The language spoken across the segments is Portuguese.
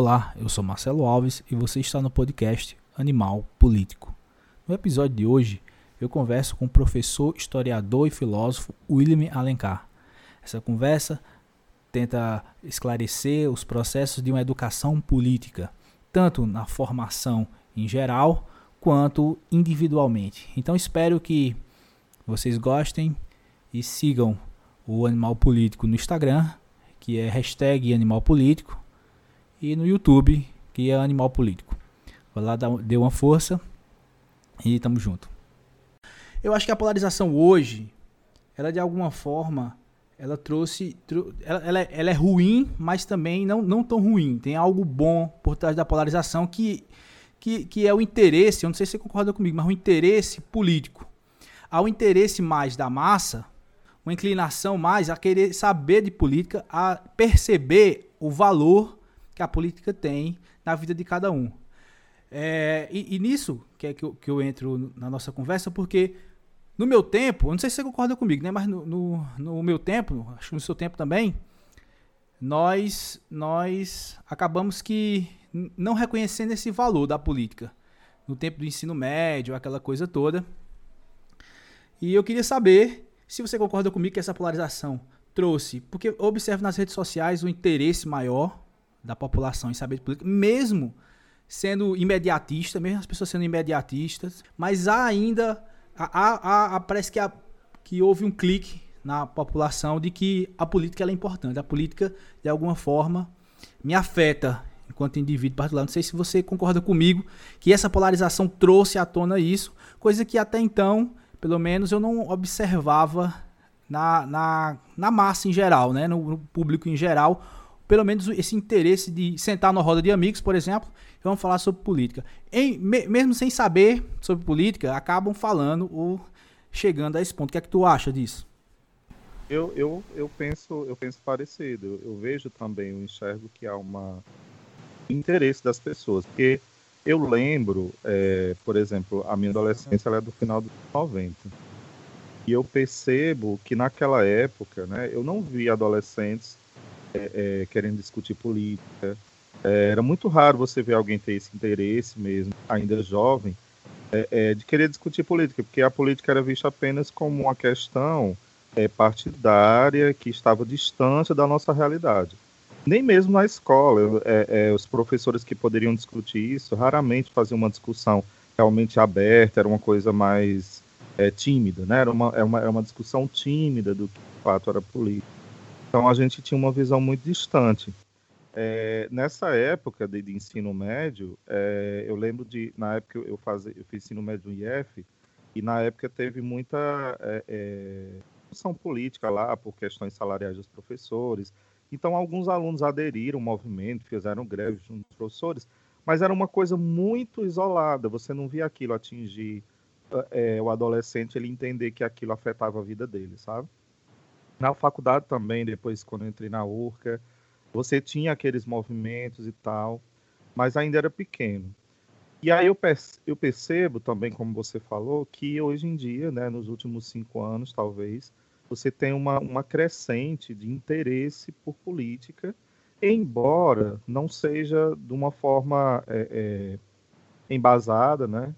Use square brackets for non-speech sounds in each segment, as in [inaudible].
Olá, eu sou Marcelo Alves e você está no podcast Animal Político. No episódio de hoje, eu converso com o professor, historiador e filósofo William Alencar. Essa conversa tenta esclarecer os processos de uma educação política, tanto na formação em geral quanto individualmente. Então espero que vocês gostem e sigam o Animal Político no Instagram, que é hashtag Animal Político e no YouTube, que é Animal Político. Vai lá, dê uma força e tamo junto. Eu acho que a polarização hoje, ela de alguma forma, ela trouxe. Ela, ela, ela, é ruim, mas também não, não tão ruim. Tem algo bom por trás da polarização que, que, que é o interesse, eu não sei se você concorda comigo, mas o interesse político. Há o interesse mais da massa, uma inclinação mais a querer saber de política, a perceber o valor que a política tem na vida de cada um. É, e, e, nisso que é que eu, que eu entro na nossa conversa, porque no meu tempo, não sei se você concorda comigo, né? Mas no, no, no meu tempo, acho que no seu tempo também, nós, nós acabamos que não reconhecendo esse valor da política. No tempo do ensino médio, aquela coisa toda. E eu queria saber se você concorda comigo que essa polarização trouxe, porque observo nas redes sociais o interesse maior da população em saber de política, mesmo sendo imediatista, mesmo as pessoas sendo imediatistas, mas há ainda, há, há, há, parece que, há, que houve um clique na população de que a política é importante. A política, de alguma forma, me afeta enquanto indivíduo particular. Não sei se você concorda comigo que essa polarização trouxe à tona isso, coisa que até então, pelo menos, eu não observava na, na, na massa em geral, né? no, no público em geral, pelo menos esse interesse de sentar na roda de amigos, por exemplo, e vamos falar sobre política. Em, me, mesmo sem saber sobre política, acabam falando ou chegando a esse ponto. O que é que tu acha disso? Eu, eu, eu penso eu penso parecido. Eu, eu vejo também, eu enxergo que há uma interesse das pessoas, porque eu lembro, é, por exemplo, a minha adolescência é do final dos 90. E eu percebo que naquela época, né, eu não vi adolescentes é, é, querendo discutir política. É, era muito raro você ver alguém ter esse interesse mesmo, ainda jovem, é, é, de querer discutir política, porque a política era vista apenas como uma questão é, partidária que estava distante da nossa realidade. Nem mesmo na escola, os professores que poderiam discutir isso raramente faziam uma discussão realmente aberta, era uma coisa mais tímida, né? era, uma, era, uma, era uma discussão tímida do que de fato era política. Então a gente tinha uma visão muito distante. É, nessa época de, de ensino médio, é, eu lembro de, na época eu, fazia, eu fiz ensino médio no IF, e na época teve muita é, é, discussão política lá por questões salariais dos professores. Então alguns alunos aderiram ao movimento, fizeram greve junto dos professores, mas era uma coisa muito isolada, você não via aquilo atingir é, o adolescente, ele entender que aquilo afetava a vida dele, sabe? Na faculdade também, depois quando entrei na URCA, você tinha aqueles movimentos e tal, mas ainda era pequeno. E aí eu, eu percebo também, como você falou, que hoje em dia, né, nos últimos cinco anos, talvez, você tem uma, uma crescente de interesse por política, embora não seja de uma forma é, é, embasada, né?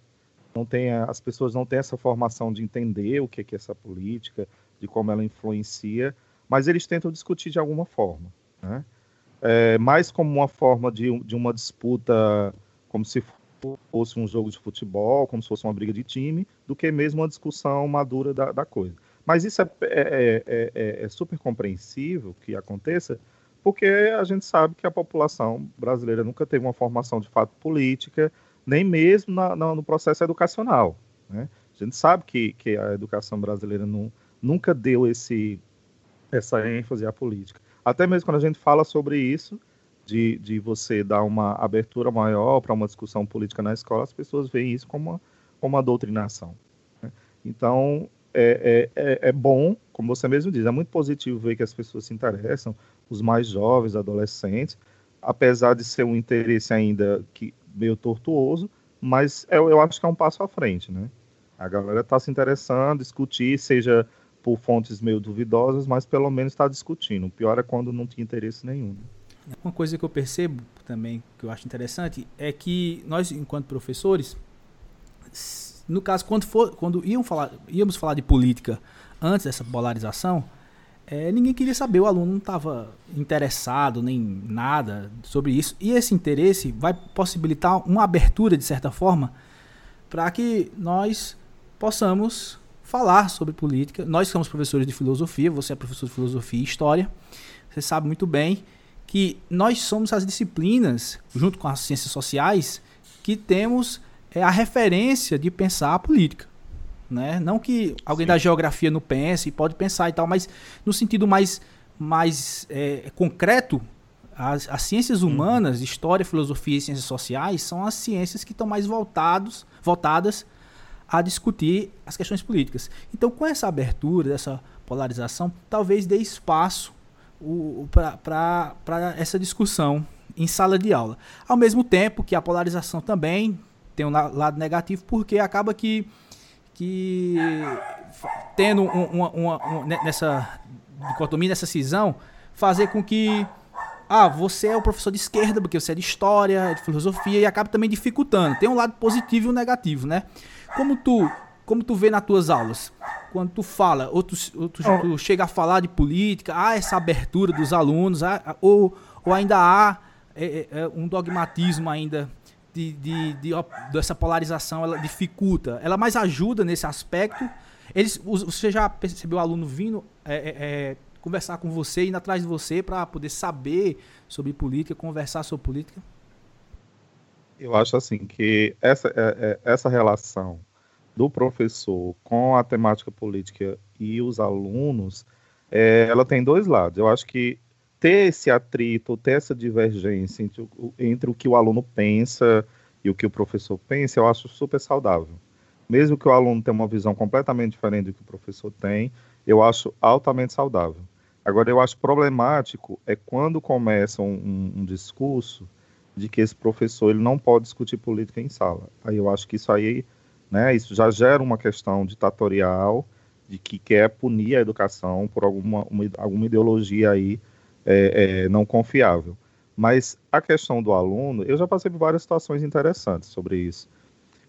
Não tenha, as pessoas não têm essa formação de entender o que é essa política, de como ela influencia, mas eles tentam discutir de alguma forma. Né? É, mais como uma forma de, de uma disputa, como se fosse um jogo de futebol, como se fosse uma briga de time, do que mesmo uma discussão madura da, da coisa. Mas isso é, é, é, é, é super compreensível que aconteça, porque a gente sabe que a população brasileira nunca teve uma formação de fato política, nem mesmo na, na, no processo educacional. Né? A gente sabe que, que a educação brasileira não, nunca deu esse, essa ênfase à política. Até mesmo quando a gente fala sobre isso, de, de você dar uma abertura maior para uma discussão política na escola, as pessoas veem isso como uma, como uma doutrinação. Né? Então, é, é, é, é bom, como você mesmo diz, é muito positivo ver que as pessoas se interessam, os mais jovens, adolescentes, apesar de ser um interesse ainda que meio tortuoso, mas eu, eu acho que é um passo à frente, né? A galera está se interessando, discutir, seja por fontes meio duvidosas, mas pelo menos está discutindo. O pior é quando não tinha interesse nenhum. Uma coisa que eu percebo também, que eu acho interessante, é que nós, enquanto professores, no caso, quando, for, quando iam falar, íamos falar de política antes dessa polarização, é, ninguém queria saber, o aluno não estava interessado nem nada sobre isso. E esse interesse vai possibilitar uma abertura, de certa forma, para que nós possamos falar sobre política. Nós somos professores de filosofia, você é professor de filosofia e história, você sabe muito bem que nós somos as disciplinas, junto com as ciências sociais, que temos é, a referência de pensar a política. Né? Não que alguém Sim. da geografia não pense, e pode pensar e tal, mas no sentido mais, mais é, concreto, as, as, ciências uhum. humanas, uhum. história, filosofia e ciências sociais, são as ciências que estão mais voltados, voltadas a discutir as questões políticas. Então, com essa abertura, essa polarização, talvez dê espaço para essa discussão em sala de aula. Ao mesmo tempo que a polarização também tem um lado negativo, porque acaba que que tendo uma, uma, uma, nessa dicotomia, nessa cisão, fazer com que ah, você é o professor de esquerda, porque você é de história, de filosofia, e acaba também dificultando. Tem um lado positivo e um negativo, né? Como tu, como tu vê nas tuas aulas? Quando tu fala, ou tu, ou tu, tu chega a falar de política, há essa abertura dos alunos, há, ou, ou ainda há é, é, é um dogmatismo ainda de, de, de, dessa polarização ela dificulta, ela mais ajuda nesse aspecto. Eles, você já percebeu o aluno vindo é, é, é, conversar com você, indo atrás de você para poder saber sobre política, conversar sobre política? Eu acho assim que essa, é, é, essa relação do professor com a temática política e os alunos, é, ela tem dois lados. Eu acho que ter esse atrito, ter essa divergência entre o, entre o que o aluno pensa e o que o professor pensa, eu acho super saudável. Mesmo que o aluno tenha uma visão completamente diferente do que o professor tem, eu acho altamente saudável. Agora, eu acho problemático é quando começa um, um, um discurso de que esse professor ele não pode discutir política em sala. Aí eu acho que isso aí, né, isso já gera uma questão ditatorial de que quer punir a educação por alguma, uma, alguma ideologia aí é, é, não confiável. Mas a questão do aluno, eu já passei por várias situações interessantes sobre isso.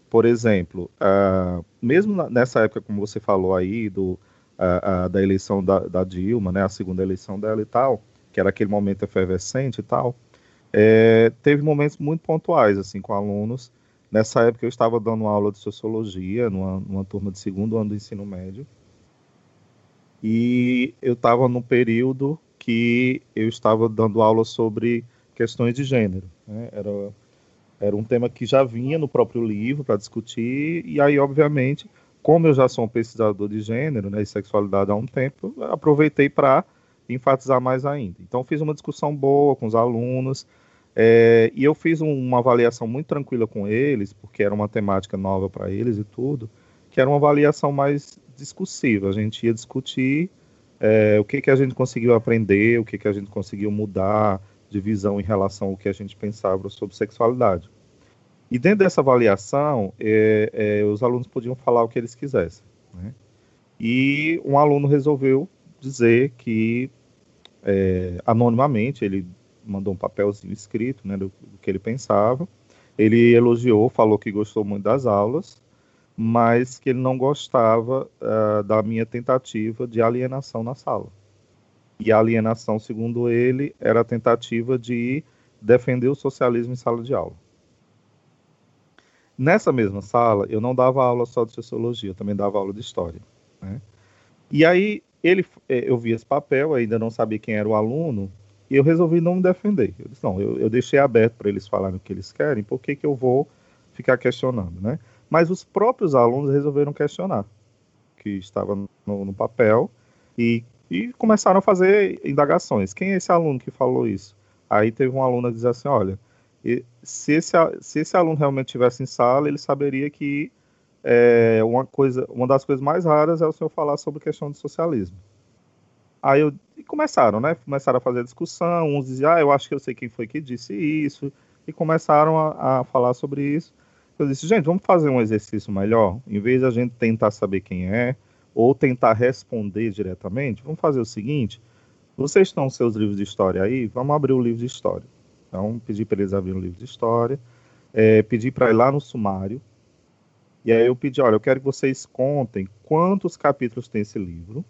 Por exemplo, uh, mesmo nessa época, como você falou aí, do, uh, uh, da eleição da, da, Dilma, né, a segunda eleição dela e tal, que era aquele momento efervescente e tal, é, teve momentos muito pontuais assim com alunos. Nessa época eu estava dando aula de sociologia numa, numa turma de segundo ano do ensino médio e eu estava no período que eu estava dando aula sobre questões de gênero. Né? Era, era um tema que já vinha no próprio livro para discutir, e aí, obviamente, como eu já sou um pesquisador de gênero né, e sexualidade há um tempo, aproveitei para enfatizar mais ainda. Então, fiz uma discussão boa com os alunos, é, e eu fiz um, uma avaliação muito tranquila com eles, porque era uma temática nova para eles e tudo, que era uma avaliação mais discursiva. A gente ia discutir é, o que, que a gente conseguiu aprender, o que, que a gente conseguiu mudar de visão em relação ao que a gente pensava sobre sexualidade. E dentro dessa avaliação, é, é, os alunos podiam falar o que eles quisessem. Né? E um aluno resolveu dizer que, é, anonimamente, ele mandou um papelzinho escrito né, do, do que ele pensava. Ele elogiou, falou que gostou muito das aulas, mas que ele não gostava uh, da minha tentativa de alienação na sala. E a alienação, segundo ele, era a tentativa de defender o socialismo em sala de aula. Nessa mesma sala, eu não dava aula só de sociologia, eu também dava aula de história. Né? E aí ele, eh, eu vi esse papel, ainda não sabia quem era o aluno, e eu resolvi não me defender. Eu disse, não, eu, eu deixei aberto para eles falarem o que eles querem, por que, que eu vou ficar questionando, né? Mas os próprios alunos resolveram questionar que estava no, no papel e, e, começaram a fazer indagações. Quem é esse aluno que falou isso? Aí teve um aluno que assim, olha, se esse, se esse aluno realmente estivesse em sala, ele saberia que é, uma, coisa, uma das coisas mais raras é o senhor falar sobre questão de socialismo. Aí eu, e começaram, né? Começaram a fazer discussão, uns diziam, ah, eu acho que eu sei quem foi que disse isso, e começaram a, a falar sobre isso. Eu disse, gente, vamos fazer um exercício melhor? Em vez de a gente tentar saber quem é, ou tentar responder diretamente, vamos fazer o seguinte: Vocês estão seus livros de história aí? Vamos abrir o livro de história. Então, pedi para eles abrirem o livro de história, é, pedi para ir lá no sumário, e aí eu pedi, olha, eu quero que vocês contem quantos capítulos tem esse livro,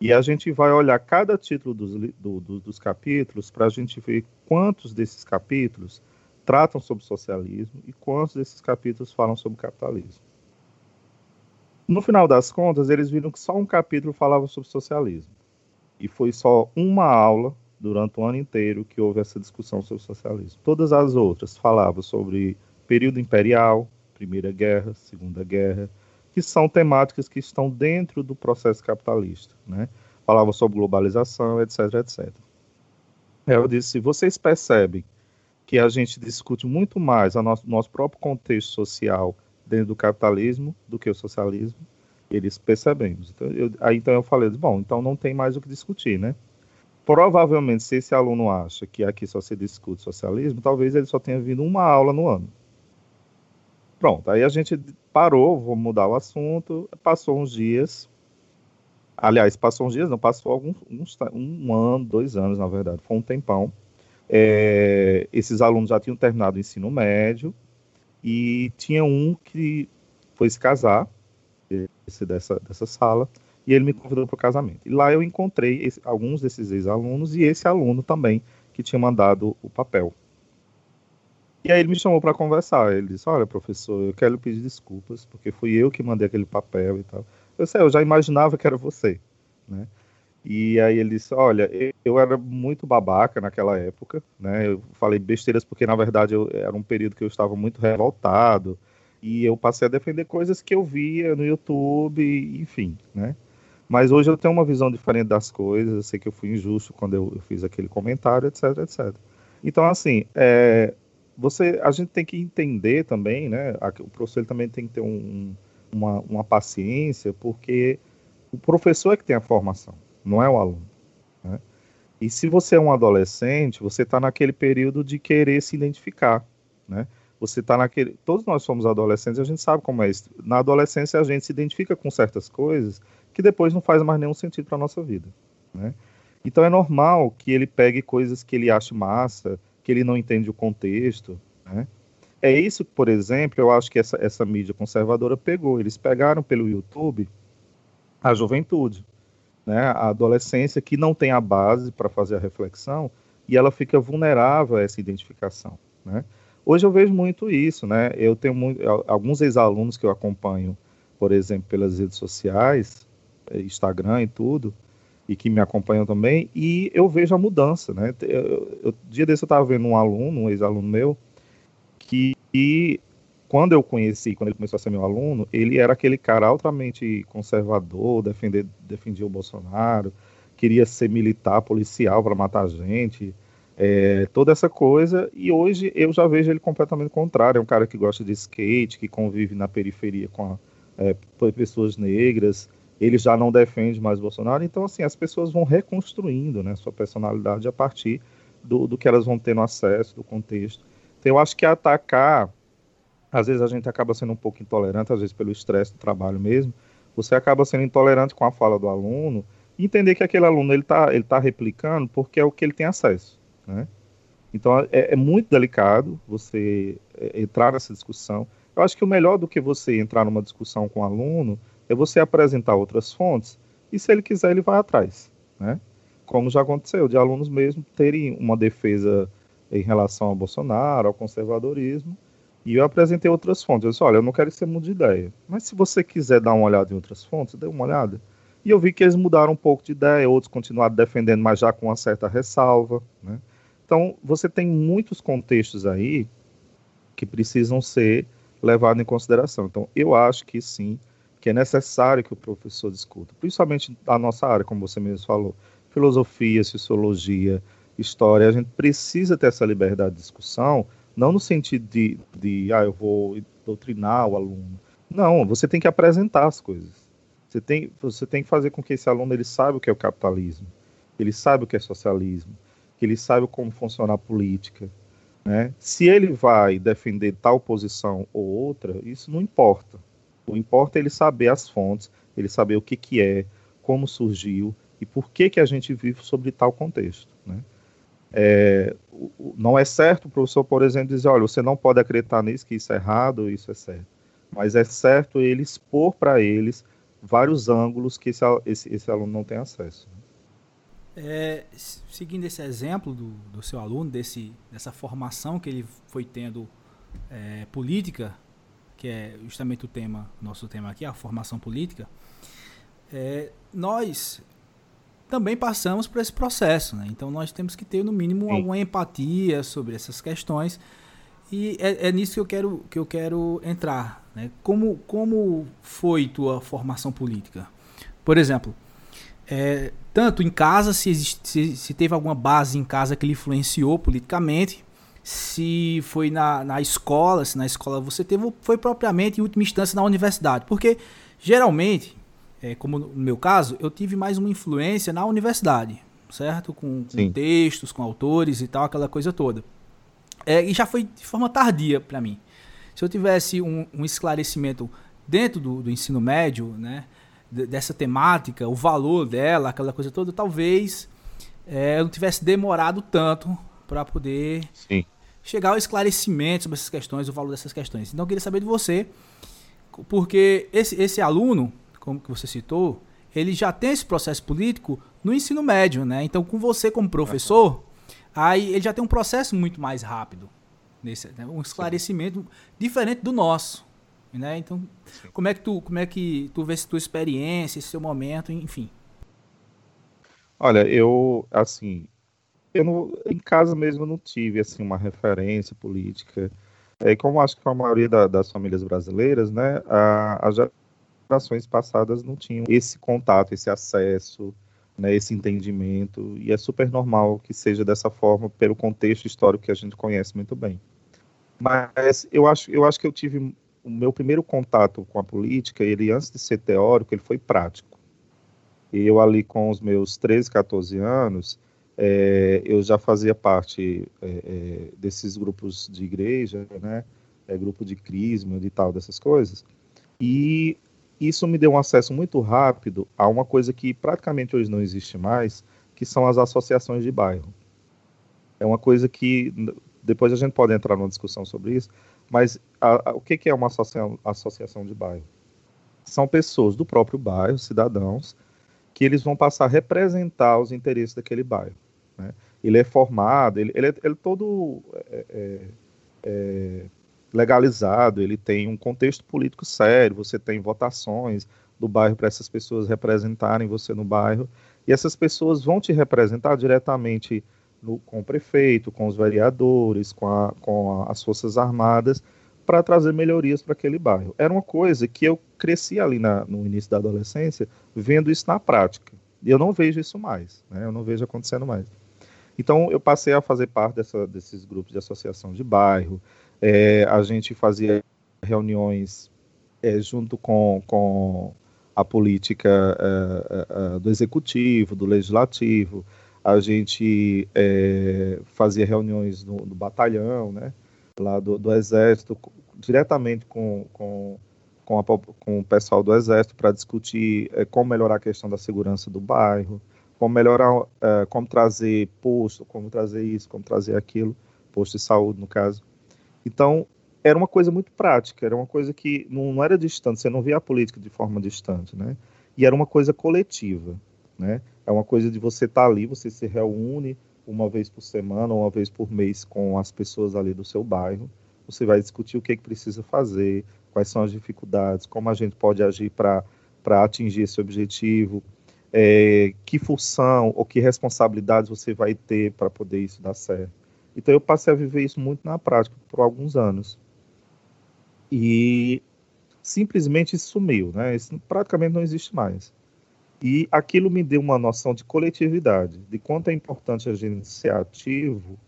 e a gente vai olhar cada título dos, do, do, dos capítulos para a gente ver quantos desses capítulos tratam sobre socialismo e quantos desses capítulos falam sobre capitalismo. No final das contas, eles viram que só um capítulo falava sobre socialismo. E foi só uma aula durante o ano inteiro que houve essa discussão sobre socialismo. Todas as outras falavam sobre período imperial, Primeira Guerra, Segunda Guerra, que são temáticas que estão dentro do processo capitalista, né? Falavam sobre globalização, etc, etc. Eu disse, vocês percebem que a gente discute muito mais o nosso, nosso próprio contexto social dentro do capitalismo do que o socialismo, eles percebemos. Então eu, aí, então eu falei, bom, então não tem mais o que discutir, né? Provavelmente, se esse aluno acha que aqui só se discute socialismo, talvez ele só tenha vindo uma aula no ano. Pronto, aí a gente parou, vou mudar o assunto, passou uns dias, aliás, passou uns dias, não, passou alguns, uns, um ano, dois anos, na verdade, foi um tempão. É, esses alunos já tinham terminado o ensino médio e tinha um que foi se casar, esse dessa, dessa sala, e ele me convidou para o casamento. E lá eu encontrei esse, alguns desses ex-alunos e esse aluno também que tinha mandado o papel. E aí ele me chamou para conversar. Ele disse: Olha, professor, eu quero pedir desculpas, porque fui eu que mandei aquele papel e tal. Eu sei, eu já imaginava que era você, né? E aí ele disse: Olha, eu era muito babaca naquela época, né? Eu falei besteiras porque, na verdade, eu, era um período que eu estava muito revoltado. E eu passei a defender coisas que eu via no YouTube, enfim, né? Mas hoje eu tenho uma visão diferente das coisas, eu sei que eu fui injusto quando eu, eu fiz aquele comentário, etc, etc. Então, assim, é, você, a gente tem que entender também, né? O professor também tem que ter um, uma, uma paciência, porque o professor é que tem a formação, não é o aluno. Né? E se você é um adolescente, você está naquele período de querer se identificar, né? Você está naquele. Todos nós somos adolescentes, a gente sabe como é isso. Na adolescência a gente se identifica com certas coisas que depois não faz mais nenhum sentido para a nossa vida. Né? Então é normal que ele pegue coisas que ele acha massa, que ele não entende o contexto. Né? É isso por exemplo, eu acho que essa, essa mídia conservadora pegou. Eles pegaram pelo YouTube a juventude, né? a adolescência que não tem a base para fazer a reflexão e ela fica vulnerável a essa identificação. Né? Hoje eu vejo muito isso. Né? Eu tenho muito, alguns ex-alunos que eu acompanho, por exemplo, pelas redes sociais, é, Instagram e tudo, e que me acompanham também, e eu vejo a mudança, né? Eu, eu, dia desse eu estava vendo um aluno, um ex-aluno meu, que e, quando eu conheci, quando ele começou a ser meu aluno, ele era aquele cara altamente conservador, defender, defendia o Bolsonaro, queria ser militar, policial para matar gente, é, toda essa coisa, e hoje eu já vejo ele completamente contrário, é um cara que gosta de skate, que convive na periferia com a, é, pessoas negras, ele já não defende mais Bolsonaro. Então, assim, as pessoas vão reconstruindo né, sua personalidade a partir do, do que elas vão ter no acesso, do contexto. Então, eu acho que atacar, às vezes a gente acaba sendo um pouco intolerante, às vezes pelo estresse do trabalho mesmo, você acaba sendo intolerante com a fala do aluno e entender que aquele aluno ele está ele tá replicando porque é o que ele tem acesso, né? Então é, é muito delicado você é, entrar nessa discussão. Eu acho que o melhor do que você entrar numa discussão com o aluno é você apresentar outras fontes e se ele quiser ele vai atrás, né? Como já aconteceu de alunos mesmo terem uma defesa em relação ao Bolsonaro, ao conservadorismo, e eu apresentei outras fontes. Eu disse, olha, eu não quero que você mude de ideia, mas se você quiser dar uma olhada em outras fontes, dê uma olhada. E eu vi que eles mudaram um pouco de ideia, outros continuaram defendendo, mas já com uma certa ressalva, né? Então, você tem muitos contextos aí que precisam ser levados em consideração. Então, eu acho que sim, que é necessário que o professor discuta, principalmente a nossa área, como você mesmo falou, filosofia, sociologia, história, a gente precisa ter essa liberdade de discussão, não no sentido de, de ah, eu vou doutrinar o aluno. Não, você tem que apresentar as coisas. Você tem, você tem que fazer com que esse aluno ele saiba o que é o capitalismo, ele saiba o que é socialismo, que ele saiba como funciona a política. Né? Se ele vai defender tal posição ou outra, isso não importa. O importa é ele saber as fontes, ele saber o que, que é, como surgiu, e por que, que a gente vive sobre tal contexto. Né? É, não é certo o professor, por exemplo, dizer, olha, você não pode acreditar nisso, que isso é errado, isso é certo. Mas é certo ele expor para eles vários ângulos que esse, esse, esse, aluno não tem acesso. É, seguindo esse exemplo do, do seu aluno, desse, dessa formação que ele foi tendo é, política, que é justamente o tema, nosso tema aqui, a formação política, é, nós também passamos por esse processo, né? Então nós temos que ter no mínimo Sim. alguma empatia sobre essas questões e é, é, nisso que eu quero que eu quero entrar, né? Como como foi tua formação política? Por exemplo, é, tanto em casa se, se, se teve alguma base em casa que lhe influenciou politicamente, se foi na, na escola, se na escola você teve, foi propriamente em última instância na universidade. Porque, geralmente, é, como no meu caso, eu tive mais uma influência na universidade, certo? Com, com textos, com autores e tal, aquela coisa toda. É, e já foi de forma tardia para mim. Se eu tivesse um, um esclarecimento dentro do, do, ensino médio, né, dessa temática, o valor dela, aquela coisa toda, talvez é, eu não tivesse demorado tanto para poder Sim chegar ao esclarecimento sobre essas questões, o valor dessas questões. Então eu queria saber de você, porque esse, esse aluno, como que você citou, ele já tem esse processo político no ensino médio, né? Então com você como professor, aí ele já tem um processo muito mais rápido, nesse, né? um esclarecimento Sim. diferente do nosso. Né? Então, Sim. como é que tu, como é que tu vê essa tua experiência, esse seu momento, enfim? Olha, eu assim, eu não, em casa mesmo não tive assim uma referência política. É, como acho que a maioria da, das famílias brasileiras, né, a, as gerações passadas não tinham esse contato, esse acesso, né, esse entendimento, e é super normal que seja dessa forma pelo contexto histórico que a gente conhece muito bem. Mas eu acho, eu acho que eu tive o meu primeiro contato com a política, ele antes de ser teórico, ele foi prático. E eu ali com os meus 13, 14 anos, é, eu já fazia parte é, é, desses grupos de igreja, né, é, grupo de crisma e tal, dessas coisas, e isso me deu um acesso muito rápido a uma coisa que praticamente hoje não existe mais, que são as associações de bairro. É uma coisa que depois a gente pode entrar numa discussão sobre isso, mas a, a, o que, que é uma associação de bairro? São pessoas do próprio bairro, cidadãos, que eles vão passar a representar os interesses daquele bairro. Né? Ele é formado, ele, ele, é, ele é todo é, é, é, legalizado, ele tem um contexto político sério, você tem votações do bairro para essas pessoas representarem você no bairro, e essas pessoas vão te representar diretamente no, com o prefeito, com os vereadores, com, a, com a, as forças armadas, para trazer melhorias para aquele bairro. Era uma coisa que eu cresci ali na, no início da adolescência vendo isso na prática. E eu não vejo isso mais, né? eu não vejo acontecendo mais. Então, eu passei a fazer parte dessa, desses grupos de associação de bairro. É, a gente fazia reuniões é, junto com, com a política é, é, é do executivo, do legislativo. A gente é, fazia reuniões no, no, batalhão, né, lá do, do exército, diretamente com, com, com, a, com o pessoal do exército para discutir como melhorar a questão da segurança do bairro como melhorar, uh, como trazer posto, como trazer isso, como trazer aquilo, posto de saúde, no caso. Então, era uma coisa muito prática, era uma coisa que não, não era distante, você não via a política de forma distante, né? E era uma coisa coletiva, né? É uma coisa de você estar tá ali, você se reúne uma vez por semana, uma vez por mês com as pessoas ali do seu bairro, você vai discutir o que, é que precisa fazer, quais são as dificuldades, como a gente pode agir para atingir esse objetivo, é, que função ou que responsabilidades você vai ter para poder isso dar certo. Então eu passei a viver isso muito na prática por alguns anos. E simplesmente sumiu, né? Isso praticamente não existe mais. E aquilo me deu uma noção de coletividade, de quanto é importante a gente ser ativo,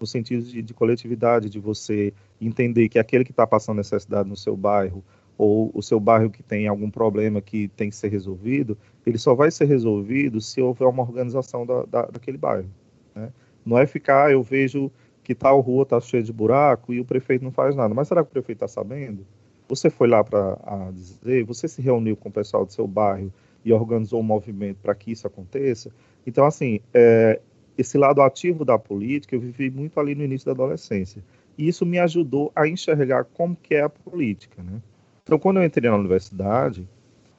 no sentido de, de coletividade, de você entender que aquele que está passando necessidade no seu bairro, ou o seu bairro que tem algum problema que tem que ser resolvido, ele só vai ser resolvido se houver uma organização da, da daquele bairro. Né? Não é ficar, eu vejo que tal rua está cheia de buraco e o prefeito não faz nada. Mas será que o prefeito está sabendo? Você foi lá para dizer, você se reuniu com o pessoal do seu bairro e organizou um movimento para que isso aconteça. Então, assim, é, esse lado ativo da política eu vivi muito ali no início da adolescência. E isso me ajudou a enxergar como que é a política, né? Então, quando eu entrei na universidade,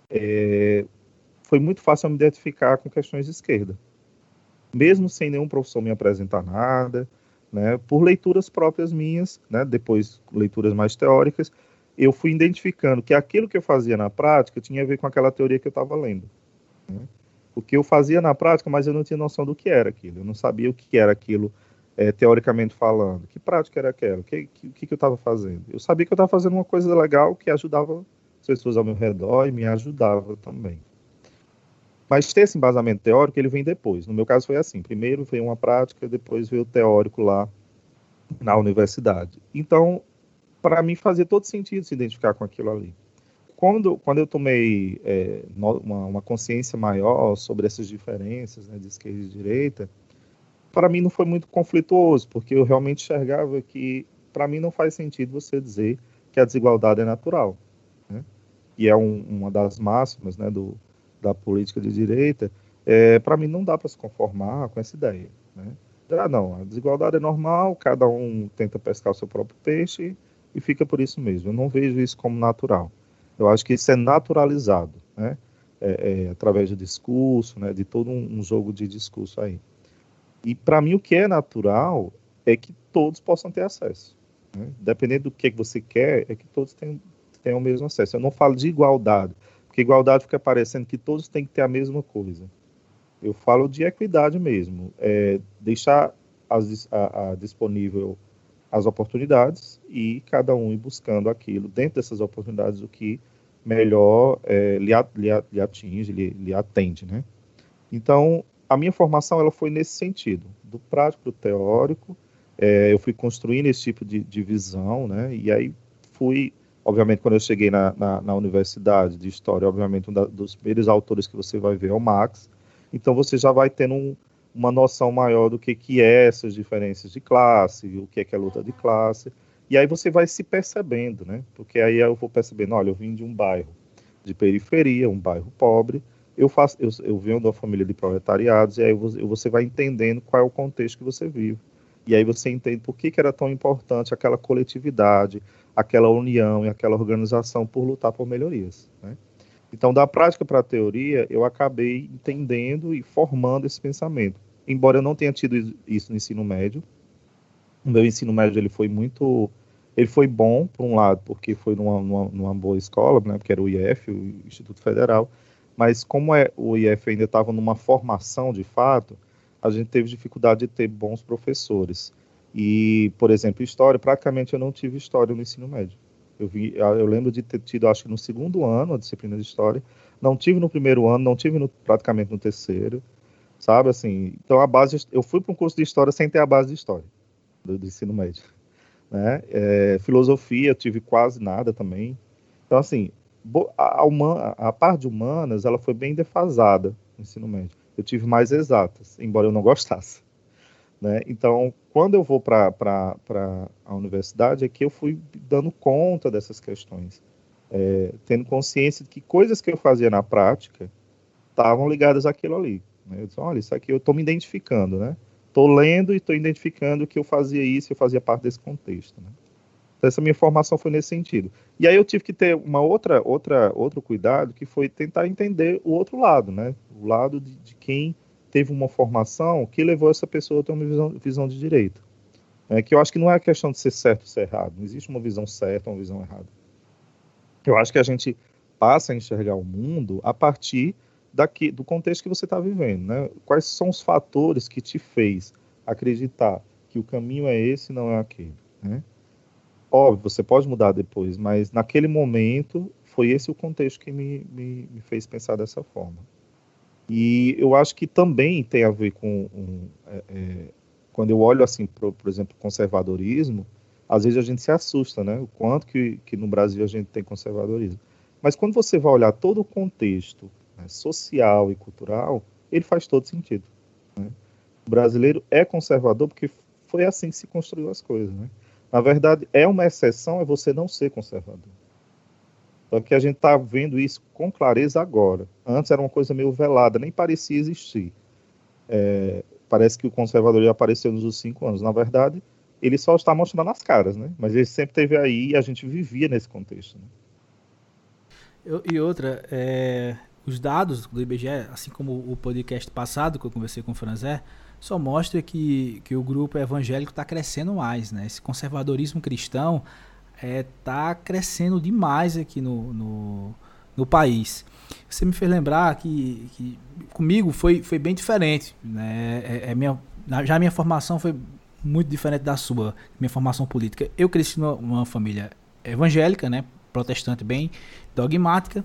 é, foi muito fácil eu me identificar com questões de esquerda. Mesmo sem nenhum professor me apresentar nada, né, por leituras próprias minhas, né, depois leituras mais teóricas, eu fui identificando que aquilo que eu fazia na prática tinha a ver com aquela teoria que eu estava lendo. Né? O que eu fazia na prática, mas eu não tinha noção do que era aquilo. Eu não sabia o que era aquilo é, teoricamente falando. Que prática era aquela? O que, que, que, eu estava fazendo? Eu sabia que eu estava fazendo uma coisa legal que ajudava as pessoas ao meu redor e me ajudava também. Mas ter esse embasamento teórico, ele vem depois. No meu caso foi assim, primeiro veio uma prática, depois veio o teórico lá na universidade. Então, para mim fazia todo sentido se identificar com aquilo ali. Quando, quando eu tomei é, uma, uma, consciência maior sobre essas diferenças né, de esquerda e direita, para mim não foi muito conflituoso, porque eu realmente enxergava que, para mim, não faz sentido você dizer que a desigualdade é natural. Né? E é um, uma das máximas né, do, da política de direita, é, para mim não dá para se conformar com essa ideia. Né? Ah, não, a desigualdade é normal, cada um tenta pescar o seu próprio peixe e fica por isso mesmo. Eu não vejo isso como natural. Eu acho que isso é naturalizado, né? É, é, através do discurso, né? de todo um, um jogo de discurso aí. E para mim o que é natural é que todos possam ter acesso. Né? Dependendo do que você quer, é que todos tenham, tenham o mesmo acesso. Eu não falo de igualdade. Porque igualdade fica parecendo que todos têm que ter a mesma coisa. Eu falo de equidade mesmo. É deixar as, a, a, disponível as oportunidades e cada um ir buscando aquilo, dentro dessas oportunidades, o que melhor é, lhe, lhe, lhe, atinge, lhe, lhe atende, né? Então, a minha formação ela foi nesse sentido, do prático para o teórico. É, eu fui construindo esse tipo de, de visão, né? E aí fui Obviamente, quando eu cheguei na, na, na universidade de História, obviamente, um da, dos primeiros autores que você vai ver é o Marx. Então, você já vai tendo um, uma noção maior do que, que é essas diferenças de classe, o que é, que é luta de classe. E aí você vai se percebendo, né? Porque aí eu vou percebendo, olha, eu vim de um bairro de periferia, um bairro pobre, eu faço, eu, eu venho de uma família de proletariados, e aí você vai entendendo qual é o contexto que você vive. E aí você entende por que, que era tão importante aquela coletividade, aquela união e aquela organização por lutar por melhorias. Né? Então, da prática para a teoria, eu acabei entendendo e formando esse pensamento. Embora eu não tenha tido isso no ensino médio, o meu ensino médio ele foi muito, ele foi bom por um lado porque foi numa, numa, numa boa escola, né, porque era o IF, o Instituto Federal, mas como é, o IF ainda estava numa formação de fato, a gente teve dificuldade de ter bons professores. E, por exemplo, história, praticamente eu não tive história no ensino médio. Eu, vi, eu lembro de ter tido, acho que no segundo ano, a disciplina de história. Não tive no primeiro ano, não tive no, praticamente no terceiro, sabe? Assim, então a base, eu fui para um curso de história sem ter a base de história do, do ensino médio. Né? É, filosofia, eu tive quase nada também. Então, assim, a, a, parte humanas, ela foi bem defasada no ensino médio. Eu tive mais exatas, embora eu não gostasse. [laughs] Né? Então, quando eu vou para a universidade, é que eu fui dando conta dessas questões, é, tendo consciência de que coisas que eu fazia na prática estavam ligadas àquilo ali. Né? Eu disse, olha, isso aqui eu estou me identificando, né? Estou lendo e estou identificando que eu fazia isso, eu fazia parte desse contexto. Né? Então, essa minha formação foi nesse sentido. E aí eu tive que ter uma outra, outra, outro cuidado, que foi tentar entender o outro lado, né? O lado de, de quem teve uma formação que levou essa pessoa a ter uma visão, visão de direito. É, que eu acho que não é a questão de ser certo ou ser errado. Não existe uma visão certa ou uma visão errada. Eu acho que a gente passa a enxergar o mundo a partir daqui, do contexto que você está vivendo. Né? Quais são os fatores que te fez acreditar que o caminho é esse e não é aquele? Né? Óbvio, você pode mudar depois, mas naquele momento foi esse o contexto que me, me, me fez pensar dessa forma. E eu acho que também tem a ver com um, é, é, quando eu olho assim, pro, por exemplo, conservadorismo, às vezes a gente se assusta, né? O quanto que, que no Brasil a gente tem conservadorismo. Mas quando você vai olhar todo o contexto né, social e cultural, ele faz todo sentido. Né? O brasileiro é conservador porque foi assim que se construiu as coisas, né? Na verdade, é uma exceção é você não ser conservador. Só que a gente está vendo isso com clareza agora. Antes era uma coisa meio velada, nem parecia existir. É, parece que o conservadorismo apareceu nos cinco anos. Na verdade, ele só está mostrando as caras, né? Mas ele sempre teve aí e a gente vivia nesse contexto. Né? E outra, é, os dados do IBGE, assim como o podcast passado que eu conversei com o Franzé, só mostra que, que o grupo evangélico está crescendo mais, né? Esse conservadorismo cristão está é, tá crescendo demais aqui no, no, no, país. Você me fez lembrar que, que comigo foi, foi bem diferente, né? É, é minha, já a minha formação foi muito diferente da sua, minha formação política. Eu cresci numa família evangélica, né? Protestante bem dogmática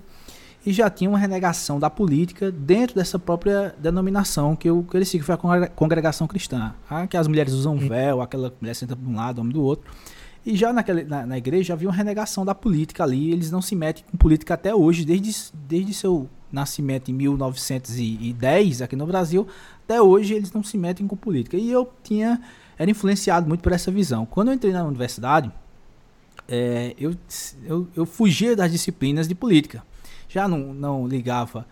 e já tinha uma renegação da política dentro dessa própria denominação que eu cresci, que foi a congregação cristã. Ah, que as mulheres usam véu, aquela mulher senta para um lado, homem do outro. E já naquela, na, na igreja havia uma renegação da política ali, eles não se metem com política até hoje, desde, desde seu nascimento em 1910 aqui no Brasil, até hoje eles não se metem com política. E eu tinha, era influenciado muito por essa visão. Quando eu entrei na universidade, é, eu, eu, eu fugia das disciplinas de política já não, não ligava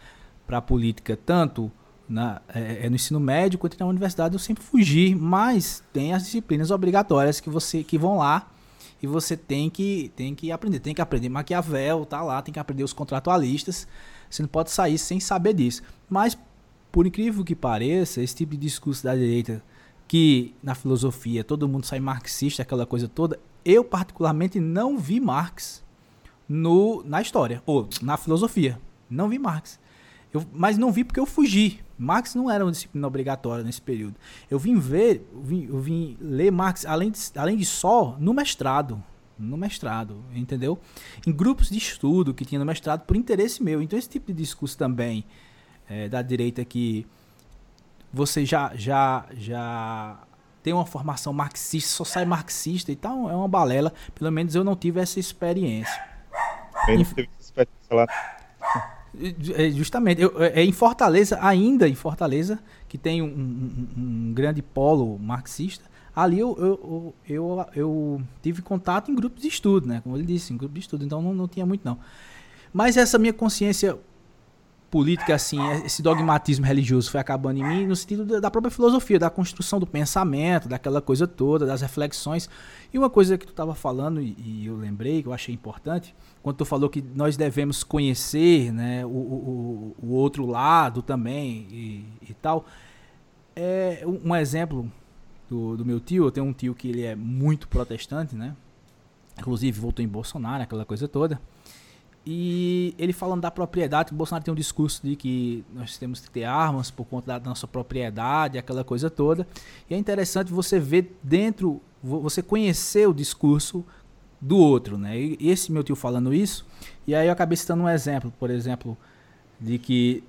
para a política tanto na, é, é, no ensino médio quanto na universidade, eu sempre fugi, mas tem as disciplinas obrigatórias que você que vão lá e você tem que, tem que aprender. Tem que aprender Maquiavel, tá lá, tem que aprender os contratualistas. Você não pode sair sem saber disso. Mas, por incrível que pareça, esse tipo de discurso da direita, que na filosofia todo mundo sai marxista, aquela coisa toda, eu particularmente não vi Marx no, na história, ou na filosofia. Não vi Marx. Eu, mas não vi porque eu fugi. Marx não era uma disciplina obrigatória nesse período. Eu vim ver, eu vim, eu vim ler Marx, além de, além de só, no mestrado. No mestrado, entendeu? Em grupos de estudo que tinha no mestrado por interesse meu. Então, esse tipo de discurso também é, da direita que você já, já, já tem uma formação marxista, só sai marxista e tal, é uma balela. Pelo menos eu não tive essa experiência. É, justamente, eu, é, é em Fortaleza, ainda em Fortaleza, que tem um, um, um grande polo marxista, ali eu, eu, eu, eu, tive contato em grupos de estudo, né? Como ele disse, em grupos de estudo, então não, não tinha muito não. Mas essa minha consciência política, assim, esse dogmatismo religioso foi acabando em mim no sentido da própria filosofia, da construção do pensamento, daquela coisa toda, das reflexões. E uma coisa que tu estava falando, e, eu lembrei, que eu achei importante, quando tu falou que nós devemos conhecer né, o, o, o outro lado também e, e tal, é um, exemplo do, do, meu tio, eu tenho um tio que ele é muito protestante, né? Inclusive votou em Bolsonaro, aquela coisa toda. E ele falando da propriedade, que o Bolsonaro tem um discurso de que nós temos que ter armas por conta da nossa propriedade, aquela coisa toda. E é interessante você ver dentro, você conhecer o discurso do outro, né? E esse meu tio falando isso, e aí eu acabei citando um exemplo, por exemplo, de que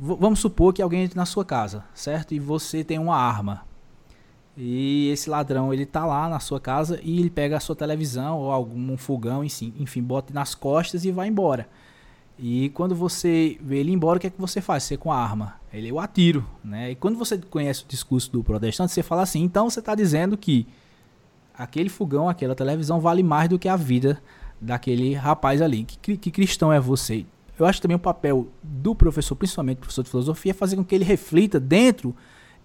vamos supor que alguém entre na sua casa, certo? E você tem uma arma. E esse ladrão, ele tá lá na sua casa e ele pega a sua televisão ou algum fogão, enfim, bota nas costas e vai embora. E quando você vê ele embora, o que é que você faz? Você com a arma. Ele eu atiro, né? E quando você conhece o discurso do protestante, você fala assim, então você está dizendo que aquele fogão, aquela televisão vale mais do que a vida daquele rapaz ali. Que, que cristão é você? Eu acho também o papel do professor, principalmente professor de filosofia, é fazer com que ele reflita dentro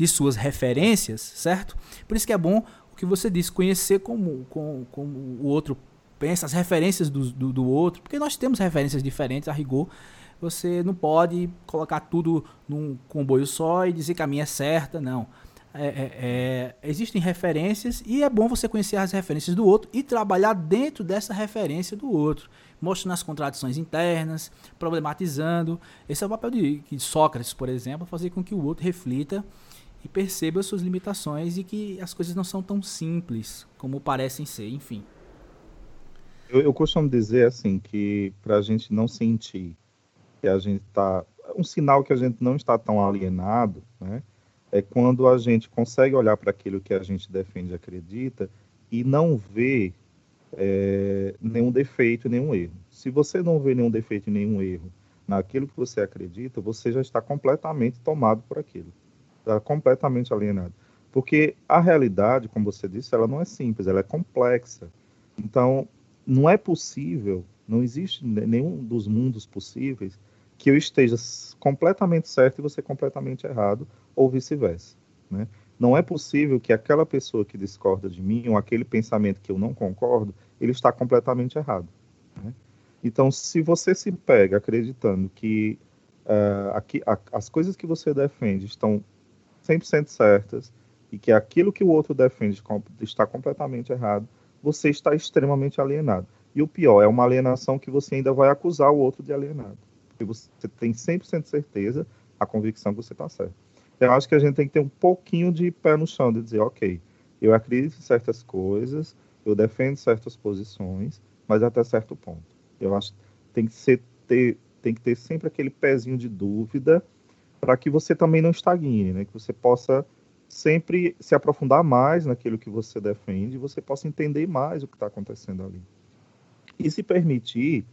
de suas referências, certo? Por isso que é bom o que você disse, conhecer como, como, como o outro pensa, as referências do, do, do, outro, porque nós temos referências diferentes a rigor. Você não pode colocar tudo num comboio só e dizer que a minha é certa, não. É, é, é, existem referências e é bom você conhecer as referências do outro e trabalhar dentro dessa referência do outro, mostrando as contradições internas, problematizando. Esse é o papel de, de Sócrates, por exemplo, fazer com que o outro reflita e perceba suas limitações e que as coisas não são tão simples como parecem ser, enfim. Eu, eu costumo dizer assim que para a gente não sentir que a gente está um sinal que a gente não está tão alienado, né? É quando a gente consegue olhar para aquilo que a gente defende e acredita e não vê é, nenhum defeito, nenhum erro. Se você não vê nenhum defeito nenhum erro naquilo que você acredita, você já está completamente tomado por aquilo está completamente alienado. Porque a realidade, como você disse, ela não é simples, ela é complexa. Então, não é possível Não existe nenhum dos mundos possíveis que eu esteja completamente certo e você completamente errado, ou vice-versa. Né? Não é possível que aquela pessoa que discorda de mim, ou aquele pensamento que eu não concordo, ele está completamente errado. Né? Então, se você se pega acreditando que uh, aqui, a, as coisas que você defende estão 100% certas e que aquilo que o outro defende está completamente errado, você está extremamente alienado. E o pior, é uma alienação que você ainda vai acusar o outro de alienado. Porque você tem 100% certeza, a convicção que você está certo. Eu acho que a gente tem que ter um pouquinho de pé no chão, de dizer, ok, eu acredito em certas coisas, eu defendo certas posições, mas até certo ponto. Eu acho que tem que, ser, ter, tem que ter sempre aquele pezinho de dúvida para que você também não estagne, né? que você possa sempre se aprofundar mais naquilo que você defende, você possa entender mais o que está acontecendo ali. E se permitir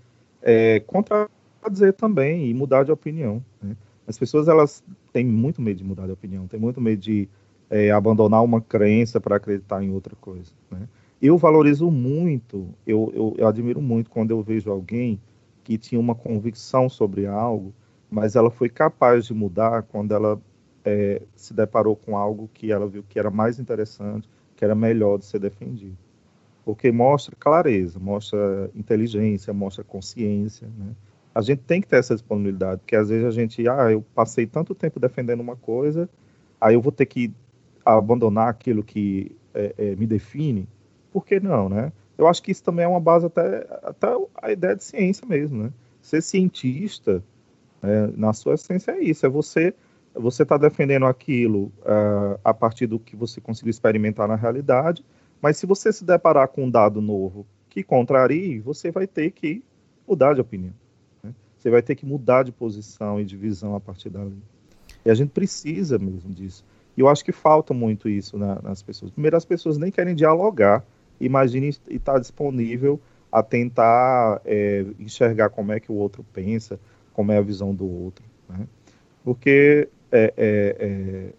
é, contradizer também e mudar de opinião. Né? As pessoas elas têm muito medo de mudar de opinião, têm muito medo de é, abandonar uma crença para acreditar em outra coisa. Né? Eu valorizo muito, eu, eu, eu admiro muito quando eu vejo alguém que tinha uma convicção sobre algo, mas ela foi capaz de mudar quando ela é, se deparou com algo que ela viu que era mais interessante, que era melhor de ser defendido. Porque mostra clareza, mostra inteligência, mostra consciência. Né? A gente tem que ter essa disponibilidade, porque às vezes a gente, ah, eu passei tanto tempo defendendo uma coisa, aí eu vou ter que abandonar aquilo que é, é, me define por que não, né? Eu acho que isso também é uma base até, até a ideia de ciência mesmo, né? Ser cientista, né, na sua essência, é isso, é você você está defendendo aquilo uh, a partir do que você conseguiu experimentar na realidade, mas se você se deparar com um dado novo que contrarie, você vai ter que mudar de opinião. Né? Você vai ter que mudar de posição e de visão a partir dali. E a gente precisa mesmo disso. E eu acho que falta muito isso na, nas pessoas. Primeiro, as pessoas nem querem dialogar imagine estar disponível a tentar é, enxergar como é que o outro pensa, como é a visão do outro. Né? Porque é, é, é,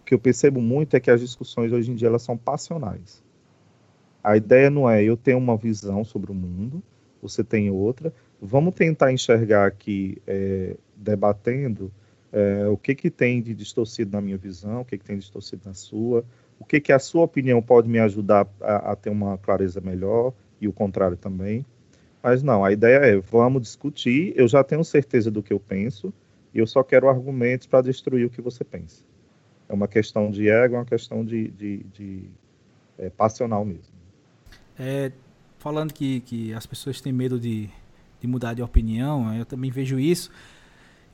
o que eu percebo muito é que as discussões hoje em dia elas são passionais. A ideia não é eu tenho uma visão sobre o mundo, você tem outra. Vamos tentar enxergar aqui, é, debatendo, é, o que, que tem de distorcido na minha visão, o que, que tem de distorcido na sua, o que, que a sua opinião pode me ajudar a, a ter uma clareza melhor e o contrário também. Mas não, a ideia é vamos discutir. Eu já tenho certeza do que eu penso e eu só quero argumentos para destruir o que você pensa. É uma questão de ego, é uma questão de, de, de é, passional mesmo. É, falando que, que as pessoas têm medo de, de mudar de opinião, eu também vejo isso.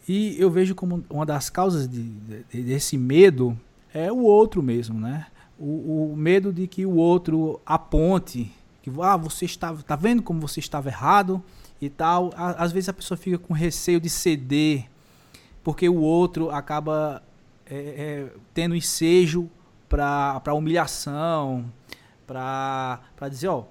E eu vejo como uma das causas de, de, desse medo é o outro mesmo, né? o, o, medo de que o outro aponte que ah, você estava, tá vendo como você estava errado e tal. Às vezes a pessoa fica com receio de ceder porque o outro acaba é, é, tendo ensejo para humilhação, para dizer, ó,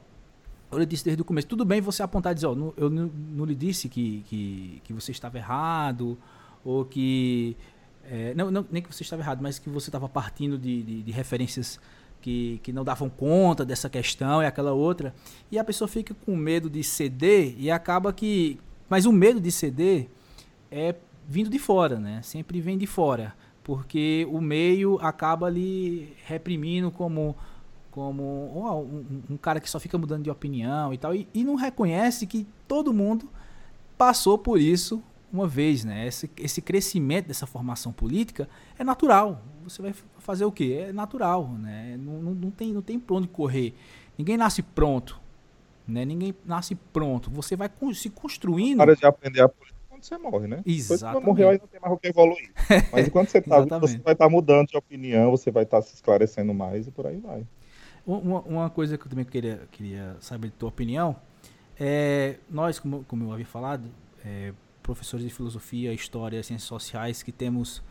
eu lhe disse desde o começo, tudo bem você apontar e dizer, ó, eu não, não lhe disse que, que, que você estava errado, ou que é, não, não, nem que você estava errado, mas que você estava partindo de, de, de, referências que, que não davam conta dessa questão e aquela outra. E a pessoa fica com medo de ceder e acaba que. Mas o medo de ceder é vindo de fora, né? Sempre vem de fora. Porque o meio acaba ali reprimindo como como um, um, cara que só fica mudando de opinião e tal, e, e não reconhece que todo mundo passou por isso uma vez, né? Esse, esse crescimento dessa formação política é natural. Você vai fazer o quê? É natural, né? Não, não, não tem, não tem pra onde correr. Ninguém nasce pronto, né? Ninguém nasce pronto. Você vai se construindo. Para de aprender a política quando você morre, né? Exatamente. Que morreu, aí não tem mais o que evoluir. Mas enquanto você [laughs] tá, você vai estar tá mudando de opinião, você vai estar tá se esclarecendo mais e por aí vai. Uma, uma coisa que eu também queria, queria saber de tua opinião é nós, como, como eu havia falado, é, professores de filosofia, história, ciências sociais que temos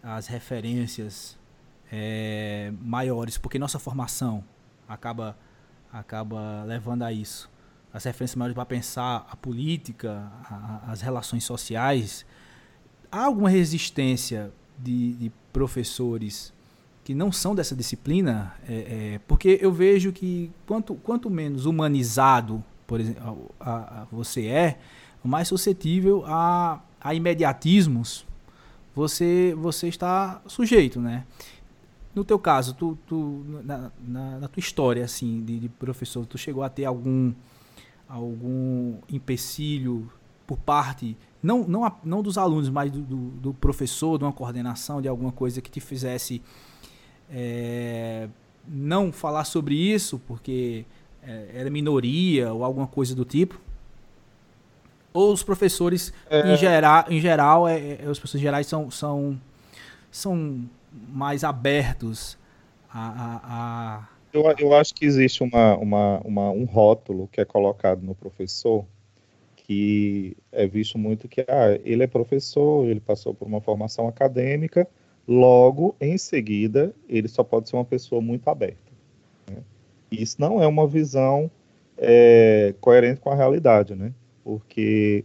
as referências é, maiores, porque nossa formação acaba acaba levando a isso. As referências maiores para pensar a política, a, as relações sociais. Há alguma resistência de, de professores que não são dessa disciplina? É, é, porque eu vejo que quanto, quanto menos humanizado por exemplo, a, a, você é, mais suscetível a, a imediatismos você você está sujeito, né? No teu caso, tu, tu na, na, na tua história assim de, de, professor, tu chegou a ter algum algum empecilho por parte não não, não dos alunos, mas do, do, do professor, de uma coordenação, de alguma coisa que te fizesse é, não falar sobre isso porque é, era minoria ou alguma coisa do tipo? Ou os professores, é... em geral, em geral é, é, os professores gerais são, são, são mais abertos a. a, a... Eu, eu acho que existe uma, uma, uma, um rótulo que é colocado no professor que é visto muito que ah, ele é professor, ele passou por uma formação acadêmica, logo, em seguida, ele só pode ser uma pessoa muito aberta. Né? Isso não é uma visão é, coerente com a realidade, né? Porque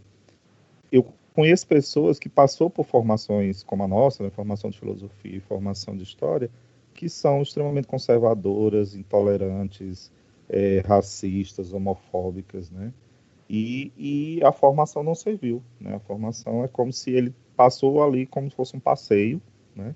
eu conheço pessoas que passou por formações como a nossa, né, formação de filosofia e formação de história, que são extremamente conservadoras, intolerantes, é, racistas, homofóbicas, né? E, e, a formação não serviu, né? A formação é como se ele passou ali como se fosse um passeio, né?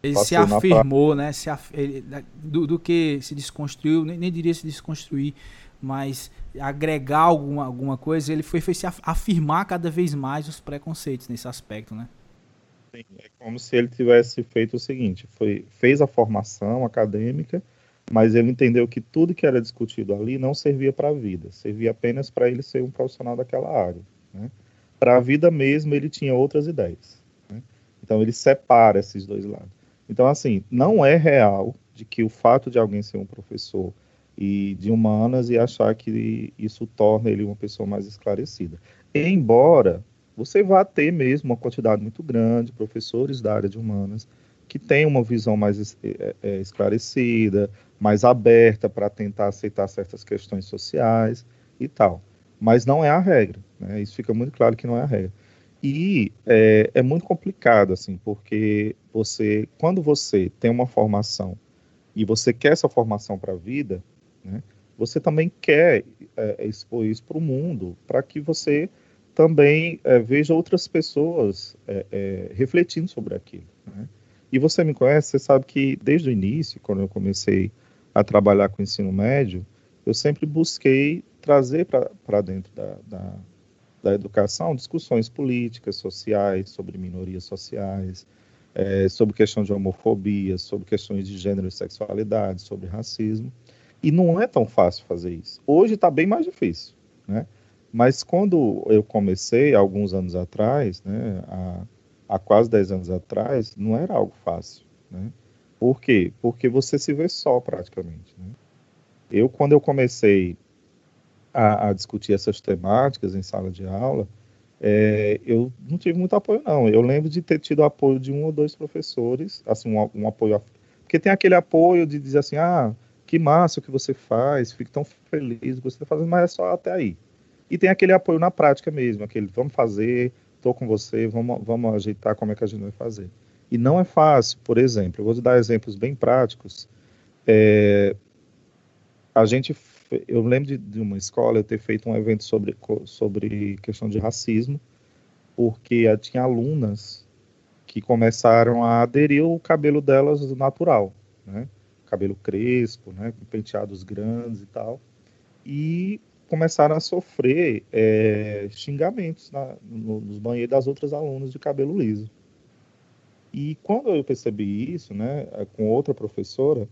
Ele Passou se afirmou, né? Se af... ele, do, do, que se desconstruiu, nem, nem diria se desconstruir, mas agregar alguma, alguma coisa, ele foi, foi se afirmar cada vez mais os preconceitos nesse aspecto, né? Sim, é como se ele tivesse feito o seguinte, foi, fez a formação acadêmica, mas ele entendeu que tudo que era discutido ali não servia para a vida, servia apenas para ele ser um profissional daquela área. Né? Para a vida mesmo, ele tinha outras ideias. Né? Então, ele separa esses dois lados. Então, assim, não é real de que o fato de alguém ser um professor e de humanas e achar que isso torna ele uma pessoa mais esclarecida. Embora você vá ter mesmo uma quantidade muito grande de professores da área de humanas que têm uma visão mais é, é, esclarecida, mais aberta para tentar aceitar certas questões sociais e tal. Mas não é a regra, né? Isso fica muito claro que não é a regra. E é, é muito complicado, assim, porque você, quando você tem uma formação e você quer essa formação para a vida, né? Você também quer é, expor isso para o mundo, para que você também é, veja outras pessoas é, é, refletindo sobre aquilo. Né? E você me conhece, você sabe que desde o início, quando eu comecei a trabalhar com ensino médio, eu sempre busquei trazer para dentro da, da, da, educação discussões políticas, sociais, sobre minorias sociais, é, sobre questão de homofobia, sobre questões de gênero e sexualidade, sobre racismo. E não é tão fácil fazer isso. Hoje está bem mais difícil, né? Mas quando eu comecei, alguns anos atrás, né, há, há quase 10 anos atrás, não era algo fácil, né? Por quê? Porque você se vê só praticamente, né? Eu, quando eu comecei a, a discutir essas temáticas em sala de aula, é, eu não tive muito apoio, não. Eu lembro de ter tido apoio de um ou dois professores, assim, um, um apoio... Porque tem aquele apoio de dizer assim, ah, que massa o que você faz, fico tão feliz que você está fazendo, mas é só até aí. E tem aquele apoio na prática mesmo, aquele vamos fazer, estou com você, vamos, vamos ajeitar como é que a gente vai fazer. E não é fácil, por exemplo, eu vou te dar exemplos bem práticos. É, a gente, eu lembro de, de, uma escola eu ter feito um evento sobre, sobre questão de racismo, porque tinha alunas que começaram a aderir o cabelo delas natural, né? Cabelo crespo, né, com penteados grandes e tal, e começaram a sofrer é, xingamentos na, no, nos banheiros das outras alunas de cabelo liso. E quando eu percebi isso, né, com outra professora,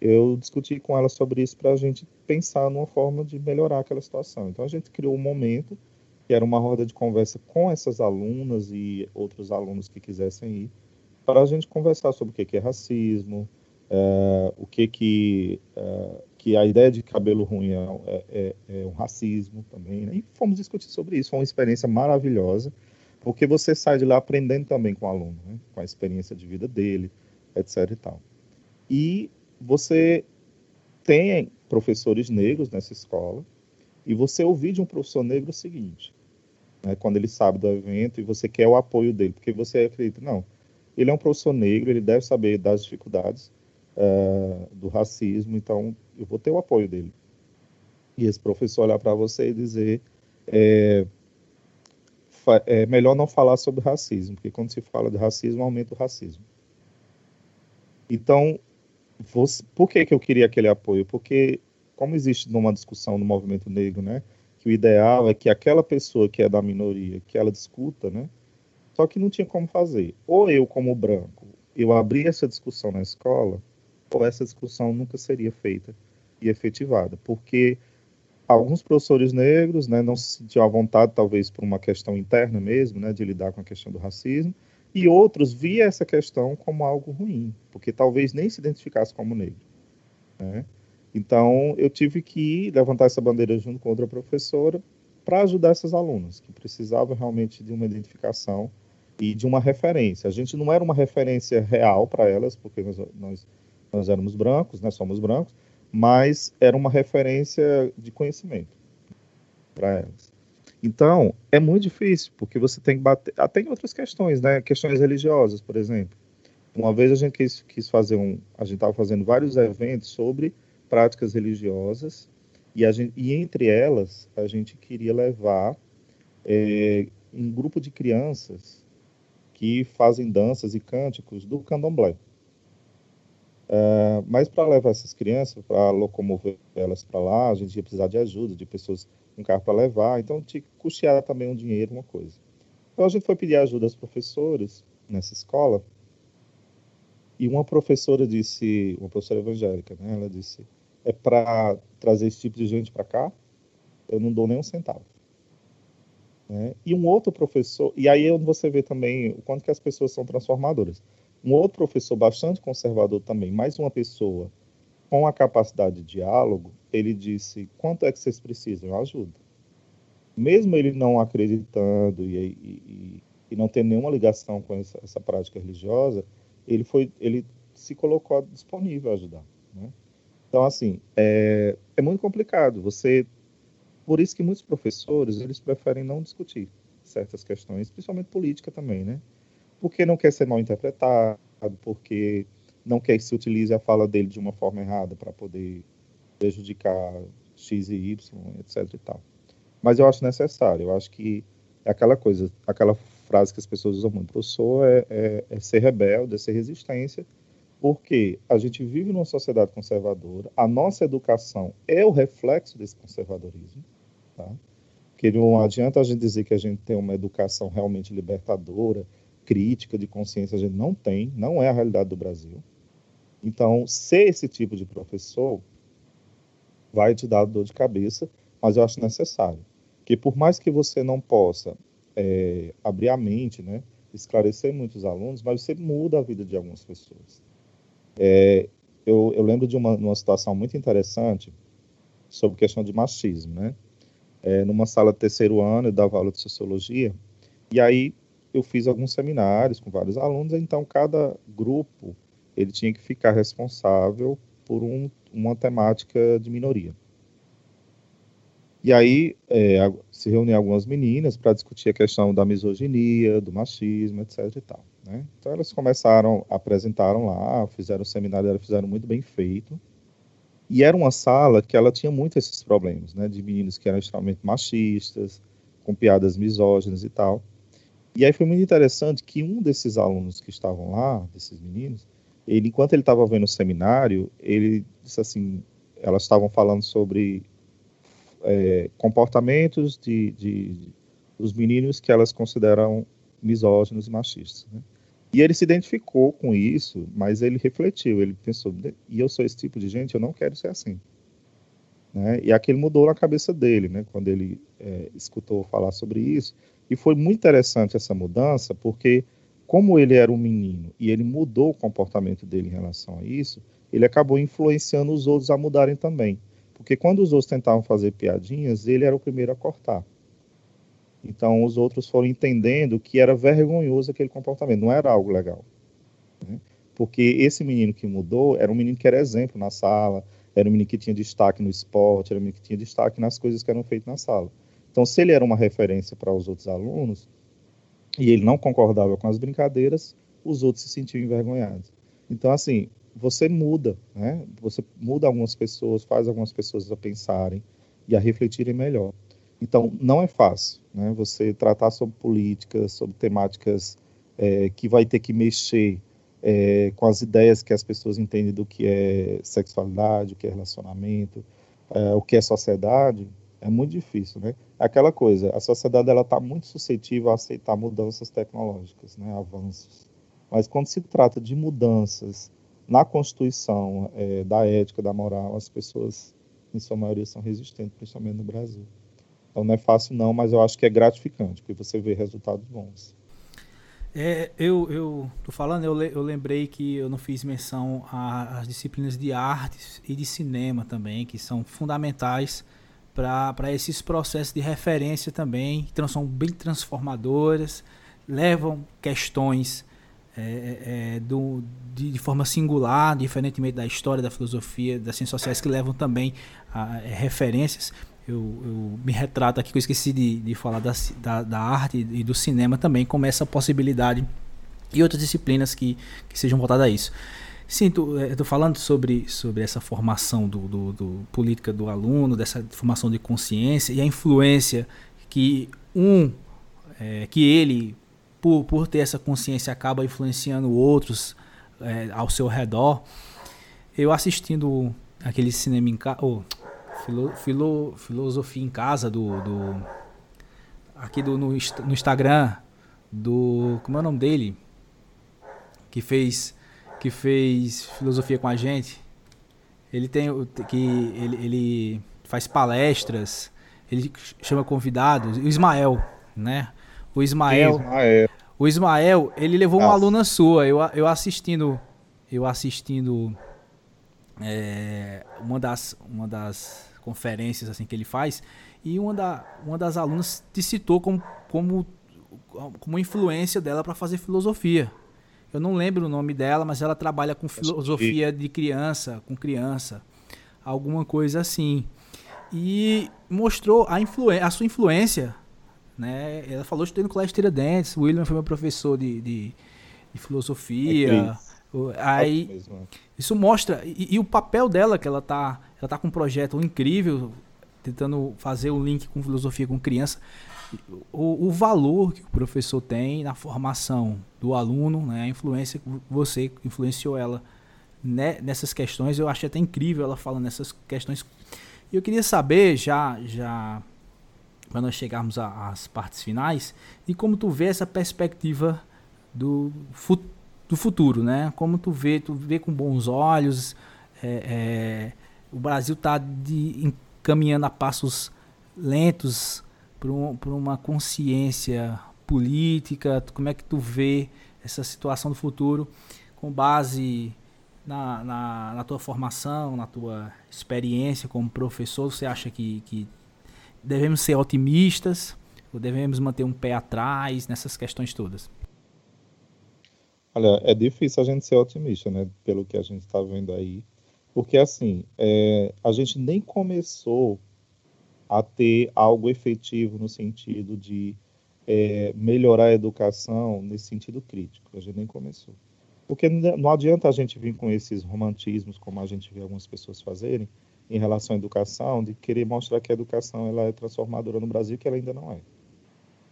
eu discuti com ela sobre isso para a gente pensar numa forma de melhorar aquela situação. Então a gente criou um momento que era uma roda de conversa com essas alunas e outros alunos que quisessem ir, para a gente conversar sobre o que é racismo, é, o que que é, que a ideia de cabelo ruim é, é, é, é um racismo também, né? e fomos discutir sobre isso, foi uma experiência maravilhosa, porque você sai de lá aprendendo também com o aluno, né? com a experiência de vida dele, etc e tal. E você tem professores negros nessa escola, e você ouvir de um professor negro o seguinte, né, quando ele sabe do evento e você quer o apoio dele, porque você acredita, não, ele é um professor negro, ele deve saber das dificuldades, uh, do racismo, então eu vou ter o apoio dele. e esse professor olhar para você e dizer é, é melhor não falar sobre racismo, porque quando se fala de racismo, aumenta o racismo. Então, você, por que, que eu queria aquele apoio? Porque, como existe numa discussão no movimento negro, né, que o ideal é que aquela pessoa que é da minoria, que ela discuta, né, só que não tinha como fazer. Ou eu, como branco, eu abri essa discussão na escola, ou essa discussão nunca seria feita e efetivada, porque alguns professores negros né, não se sentiam à vontade, talvez por uma questão interna mesmo, né, de lidar com a questão do racismo, e outros via essa questão como algo ruim, porque talvez nem se identificasse como negro. Né? Então, eu tive que levantar essa bandeira junto com outra professora para ajudar essas alunas, que precisavam realmente de uma identificação e de uma referência. A gente não era uma referência real para elas, porque nós, nós, nós éramos brancos, né, somos brancos, mas era uma referência de conhecimento para elas. Então, é muito difícil, porque você tem que bater. Até em outras questões, né? Questões religiosas, por exemplo. Uma vez a gente quis, quis fazer um. A gente estava fazendo vários eventos sobre práticas religiosas, e, gente, e entre elas, a gente queria levar é, um grupo de crianças que fazem danças e cânticos do candomblé. Uh, mas para levar essas crianças, para locomover elas para lá, a gente ia precisar de ajuda, de pessoas com carro para levar, então tinha que custear também um dinheiro, uma coisa. Então a gente foi pedir ajuda aos professores nessa escola, e uma professora disse, uma professora evangélica, né, ela disse, é para trazer esse tipo de gente para cá, eu não dou nem um centavo. Né? E um outro professor, e aí é onde você vê também o quanto que as pessoas são transformadoras. Um outro professor bastante conservador também, mais uma pessoa com a capacidade de diálogo, ele disse: quanto é que vocês precisam? Ajuda. Mesmo ele não acreditando e, e, e não tendo nenhuma ligação com essa, essa, prática religiosa, ele foi, ele se colocou disponível a ajudar. Né? Então, assim, é, é muito complicado. Você, por isso que muitos professores eles preferem não discutir certas questões, principalmente política também, né? Porque não quer ser mal interpretado, porque não quer que se utilize a fala dele de uma forma errada para poder prejudicar X e Y, etc e tal. Mas eu acho necessário, eu acho que é aquela coisa, aquela frase que as pessoas usam muito, professor é, é, é ser rebelde, é ser resistência, porque a gente vive numa sociedade conservadora, a nossa educação é o reflexo desse conservadorismo, tá? Porque não adianta a gente dizer que a gente tem uma educação realmente libertadora, crítica de consciência a gente não tem, não é a realidade do Brasil. Então, ser esse tipo de professor vai te dar dor de cabeça, mas eu acho necessário. Que por mais que você não possa é, abrir a mente, né, esclarecer muitos alunos, mas você muda a vida de algumas pessoas. É, eu, eu, lembro de uma, uma, situação muito interessante sobre questão de machismo, né? É, numa sala de terceiro ano, eu dava aula de sociologia, e aí eu fiz alguns seminários com vários alunos, então cada grupo ele tinha que ficar responsável por um, uma temática de minoria. E aí é, se reuniam algumas meninas para discutir a questão da misoginia, do machismo, etc. E tal, né? Então elas começaram, apresentaram lá, fizeram o seminário, elas fizeram muito bem feito. E era uma sala que ela tinha muito esses problemas, né? De meninos que eram extremamente machistas, com piadas misóginas e tal. E aí foi muito interessante que um desses alunos que estavam lá, desses meninos, ele, enquanto ele estava vendo o seminário, ele disse assim, elas estavam falando sobre é, comportamentos de, de, dos meninos que elas consideram misóginos e machistas. Né? E ele se identificou com isso, mas ele refletiu, ele pensou, e eu sou esse tipo de gente, eu não quero ser assim. Né? E aquilo mudou na cabeça dele, né? quando ele é, escutou falar sobre isso, e foi muito interessante essa mudança, porque como ele era um menino e ele mudou o comportamento dele em relação a isso, ele acabou influenciando os outros a mudarem também. Porque quando os outros tentavam fazer piadinhas, ele era o primeiro a cortar. Então os outros foram entendendo que era vergonhoso aquele comportamento, não era algo legal. Né? Porque esse menino que mudou era um menino que era exemplo na sala, era um menino que tinha destaque no esporte, era um menino que tinha destaque nas coisas que eram feitas na sala. Então, se ele era uma referência para os outros alunos e ele não concordava com as brincadeiras, os outros se sentiam envergonhados. Então, assim, você muda, né? Você muda algumas pessoas, faz algumas pessoas a pensarem. e a refletirem melhor. Então, não é fácil né, você tratar sobre políticas, sobre temáticas é, que vai ter que mexer é, com as ideias que as pessoas entendem do que é sexualidade, o que é relacionamento, é, o que é sociedade, é muito difícil, né? Aquela coisa, a sociedade ela está muito suscetível a aceitar mudanças tecnológicas, né, avanços. Mas quando se trata de mudanças na constituição, é, da ética, da moral, as pessoas, em sua maioria, são resistentes, principalmente no Brasil. Então não é fácil não, mas eu acho que é gratificante, porque você vê resultados bons. É, eu, eu tô falando, eu, eu lembrei que eu não fiz menção às disciplinas de artes e de cinema também, que são fundamentais para esses processos de referência também, que são bem transformadoras, levam questões é, é, é, do, de, de, forma singular, diferentemente da história, da filosofia, das ciências sociais, que levam também a, é, referências eu, eu, me retrato aqui, que eu esqueci de, de falar da, da, da, arte e do cinema também, como essa possibilidade e outras disciplinas que, que sejam voltadas a isso. Sim, estou falando sobre, sobre essa formação do, do, do, política do aluno, dessa formação de consciência e a influência que um, é, que ele, por, por ter essa consciência, acaba influenciando outros é, ao seu redor. Eu assistindo aquele cinema em casa, oh, Filo, filo, filosofia em casa do, do aqui do, no, no Instagram do como é o nome dele que fez que fez filosofia com a gente ele tem que ele, ele faz palestras ele chama convidados o Ismael né o Ismael, Ismael. o Ismael ele levou Nossa. uma aluna sua eu, eu assistindo eu assistindo é, uma das uma das conferências assim que ele faz, e uma, da, uma das alunas te citou como, como, como influência dela para fazer filosofia. Eu não lembro o nome dela, mas ela trabalha com filosofia de criança, com criança, alguma coisa assim. E mostrou a, a sua influência. Né? Ela falou que no colégio Tiradentes, o William foi meu professor de, de, de filosofia. É Aí, isso mostra. E, e, o papel dela, que ela tá, ela tá com um projeto incrível, tentando fazer o link com filosofia com criança. O, o valor que o professor tem na formação do aluno, né, a influência que você influenciou ela né, nessas questões, eu achei até incrível ela falando nessas questões. E eu queria saber, já, já para nós chegarmos às partes finais, de como tu vê essa perspectiva do do futuro, né? Como tu vê, tu vê com bons olhos, é, é, o Brasil está encaminhando a passos lentos para um, uma consciência política. Como é que tu vê essa situação do futuro com base na, na, na, tua formação, na tua experiência como professor? Você acha que, que devemos ser otimistas ou devemos manter um pé atrás nessas questões todas? Olha, é difícil a gente ser otimista, né? Pelo que a gente está vendo aí. Porque, assim, é, a gente nem começou a ter algo efetivo no sentido de é, melhorar a educação nesse sentido crítico. A gente nem começou. Porque não adianta a gente vir com esses romantismos, como a gente vê algumas pessoas fazerem, em relação à educação, de querer mostrar que a educação ela é transformadora no Brasil, que ela ainda não é.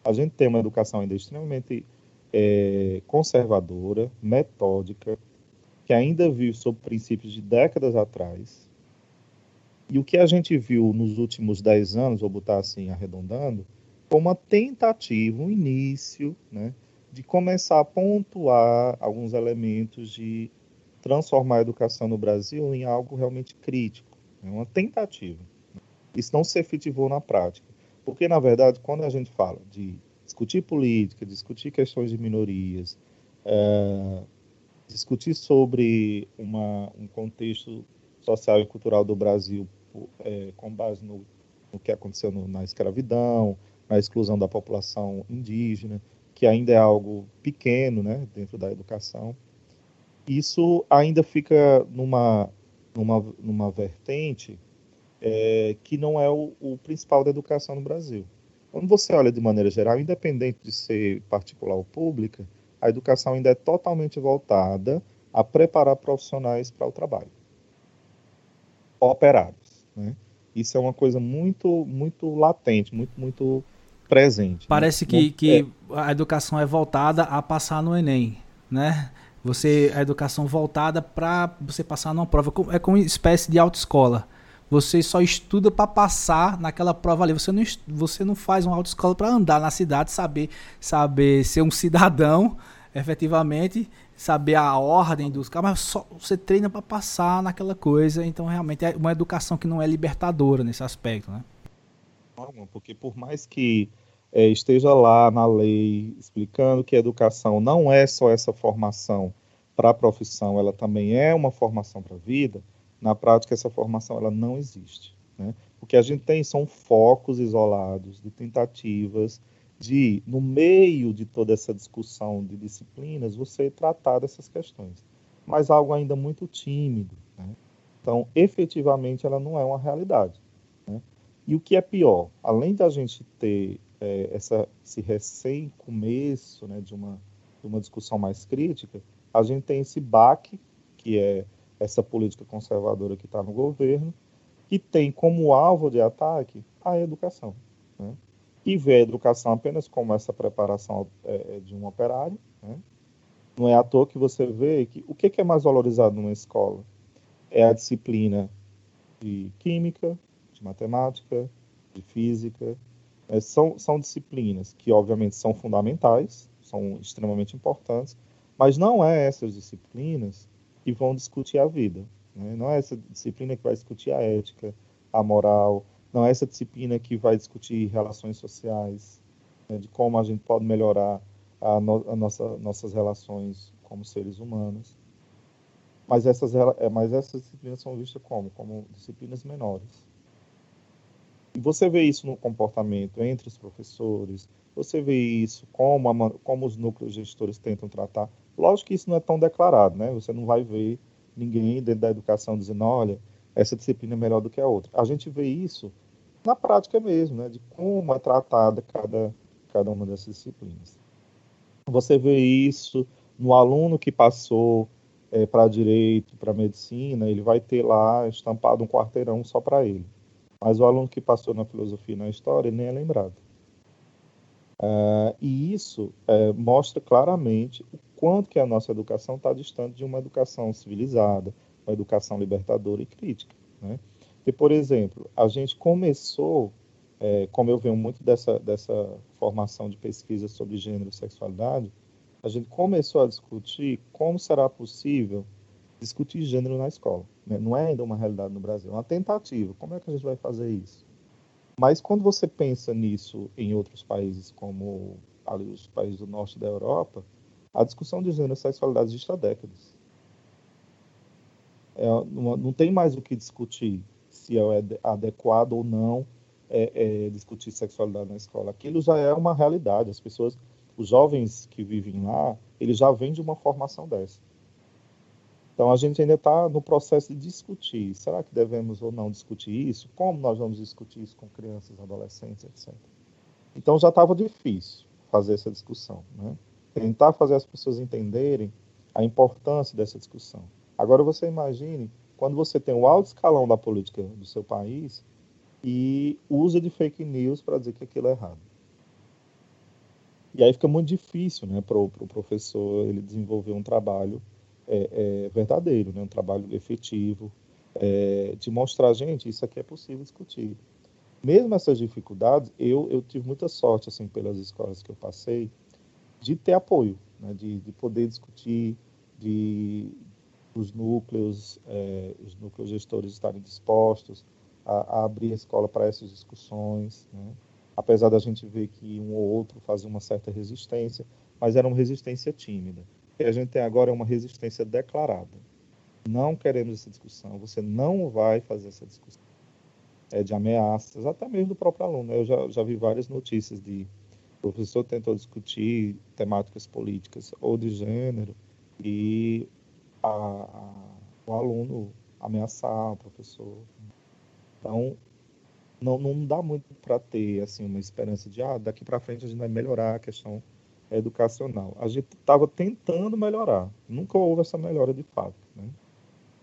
A gente tem uma educação ainda extremamente é, conservadora, metódica, que ainda vive sob princípios de décadas atrás. E o que a gente viu nos últimos dez anos, vou botar assim, arredondando, foi uma tentativa, um início, né, de começar a pontuar alguns elementos de transformar a educação no Brasil em algo realmente crítico. É uma tentativa. Isso não se efetivou na prática. Porque, na verdade, quando a gente fala de discutir política, discutir questões de minorias, é, discutir sobre uma, um contexto social e cultural do Brasil é, com base no, no que aconteceu no, na escravidão, na exclusão da população indígena, que ainda é algo pequeno né, dentro da educação. Isso ainda fica numa, numa, numa vertente é, que não é o, o principal da educação no Brasil. Quando você olha de maneira geral, independente de ser particular ou pública, a educação ainda é totalmente voltada a preparar profissionais para o trabalho, operários. Né? Isso é uma coisa muito, muito latente, muito, muito presente. Né? Parece né? que, que é. a educação é voltada a passar no Enem, né? Você a educação voltada para você passar numa prova é como uma espécie de autoescola. Você só estuda para passar naquela prova ali. Você não, você não faz uma autoescola para andar na cidade, saber saber ser um [laughs] cidadão, efetivamente, saber a ordem dos carros, mas só você treina para passar naquela coisa. Então, realmente é uma educação que não é libertadora nesse aspecto, né? Porque por mais que é, esteja lá na lei explicando que a educação não é só essa formação para a profissão, ela também é uma formação para a vida, na prática essa formação ela não existe. Né? O que a gente tem são focos isolados de tentativas de, no meio de toda essa discussão de disciplinas, você tratar dessas questões. Mas algo ainda muito tímido. Né? Então, efetivamente, ela não é uma realidade. Né? E o que é pior, além da gente ter é, essa, esse recém-começo né, de, uma, de uma discussão mais crítica, a gente tem esse baque, que é essa política conservadora que está no governo, que tem como alvo de ataque a educação. Né? E vê a educação apenas como essa preparação é, é de um operário. Né? Não é à toa que você vê que o que é mais valorizado numa escola? É a disciplina de química, de matemática, de física, é, são, são disciplinas que, obviamente, são fundamentais, são extremamente importantes, mas não é essas disciplinas que vão discutir a vida. Né? Não é essa disciplina que vai discutir a ética, a moral, não é essa disciplina que vai discutir relações sociais, né? de como a gente pode melhorar a, no, a nossa, nossas relações como seres humanos. Mas essas, é, mas essas disciplinas são vistas como? Como disciplinas menores. E você vê isso no comportamento entre os professores, você vê isso como, a, como os núcleos gestores tentam tratar. Lógico que isso não é tão declarado, né? Você não vai ver ninguém dentro da educação dizendo, olha, essa disciplina é melhor do que a outra. A gente vê isso na prática mesmo, né? De como é tratada cada, cada uma dessas disciplinas. Você vê isso no aluno que passou é, para direito, para medicina, ele vai ter lá estampado um quarteirão só para ele. Mas o aluno que passou na filosofia e na história nem é lembrado. Uh, e isso uh, mostra claramente o quanto que a nossa educação está distante de uma educação civilizada, uma educação libertadora e crítica. Né? E, por exemplo, a gente começou, é, como eu venho muito dessa, dessa formação de pesquisa sobre gênero e sexualidade, a gente começou a discutir como será possível discutir gênero na escola. Né? Não é ainda uma realidade no Brasil, é uma tentativa. Como é que a gente vai fazer isso? Mas quando você pensa nisso em outros países, como ali os países do norte da Europa, a discussão de gênero e sexualidade existe há décadas. É, não, não, tem mais o que discutir se é adequado ou não é, é, discutir sexualidade na escola. Aquilo já é uma realidade. As pessoas, os jovens que vivem lá, eles já vêm de uma formação dessa. Então, a gente ainda está no processo de discutir. Será que devemos ou não discutir isso? Como nós vamos discutir isso com crianças, adolescentes, etc. Então, já estava difícil fazer essa discussão. Né? Tentar fazer as pessoas entenderem a importância dessa discussão. Agora, você imagine quando você tem o alto escalão da política do seu país e usa de fake news para dizer que aquilo é errado. E aí fica muito difícil né, para o pro professor ele desenvolver um trabalho é, é verdadeiro, né? um trabalho efetivo, é, de mostrar, gente, isso aqui é possível discutir. Mesmo essas dificuldades, eu, eu tive muita sorte, assim, pelas escolas que eu passei, de ter apoio, né? de, de poder discutir, de os núcleos, é, os núcleos gestores estarem dispostos a, a abrir a escola para essas discussões, né? apesar da gente ver que um ou outro fazia uma certa resistência, mas era uma resistência tímida que a gente tem agora é uma resistência declarada. Não queremos essa discussão, você não vai fazer essa discussão. É de ameaças, até mesmo do próprio aluno. Eu já, já vi várias notícias de o professor tentou discutir temáticas políticas ou de gênero e a, a, o aluno ameaçar o professor. Então, não, não dá muito para ter assim uma esperança de ah, daqui para frente a gente vai melhorar a questão educacional. A gente estava tentando melhorar, nunca houve essa melhora de fato. Né?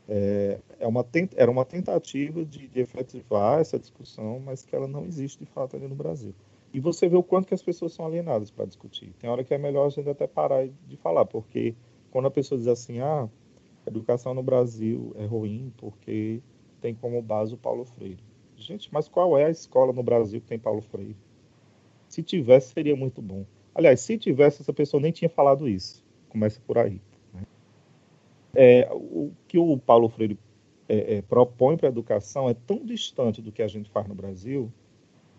é, é uma era uma tentativa de, de efetivar essa discussão, mas que ela não existe de fato ali no Brasil. E você vê o quanto que as pessoas são alienadas para discutir. Tem hora que é melhor a gente até parar de falar, porque quando a pessoa diz assim, ah, a educação no Brasil é ruim porque tem como base o Paulo Freire. Gente, mas qual é a escola no Brasil que tem Paulo Freire? Se tivesse, seria muito bom. Aliás, se tivesse, essa pessoa nem tinha falado isso. Começa por aí. Né? É, o que o Paulo Freire é, é, propõe para a educação é tão distante do que a gente faz no Brasil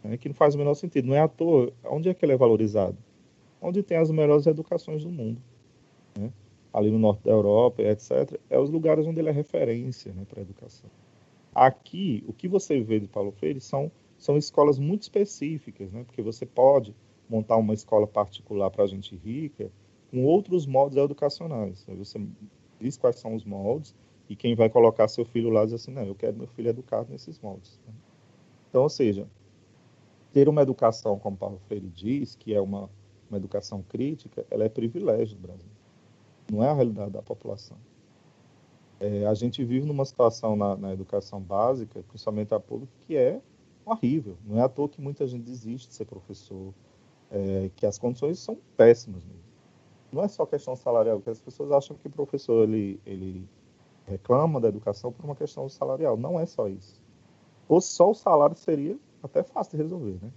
né, que não faz o menor sentido. Não é à toa. Onde é que ele é valorizado? Onde tem as melhores educações do mundo. Né? Ali no norte da Europa, etc. É os lugares onde ele é referência né, para a educação. Aqui, o que você vê de Paulo Freire são, são escolas muito específicas, né? porque você pode montar uma escola particular para gente rica com outros moldes educacionais. Você diz quais são os moldes e quem vai colocar seu filho lá diz assim, não, eu quero meu filho educado nesses moldes. Né? Então, ou seja, ter uma educação, como Paulo Freire diz, que é uma, uma educação crítica, ela é privilégio do Brasil. Não é a realidade da população. É, a gente vive numa situação na, na, educação básica, principalmente a pública, que é horrível. Não é à toa que muita gente desiste de ser professor, é, que as condições são péssimas mesmo. Não é só questão salarial, porque as pessoas acham que o professor ele, ele reclama da educação por uma questão salarial. Não é só isso. Ou só o salário seria até fácil de resolver, né?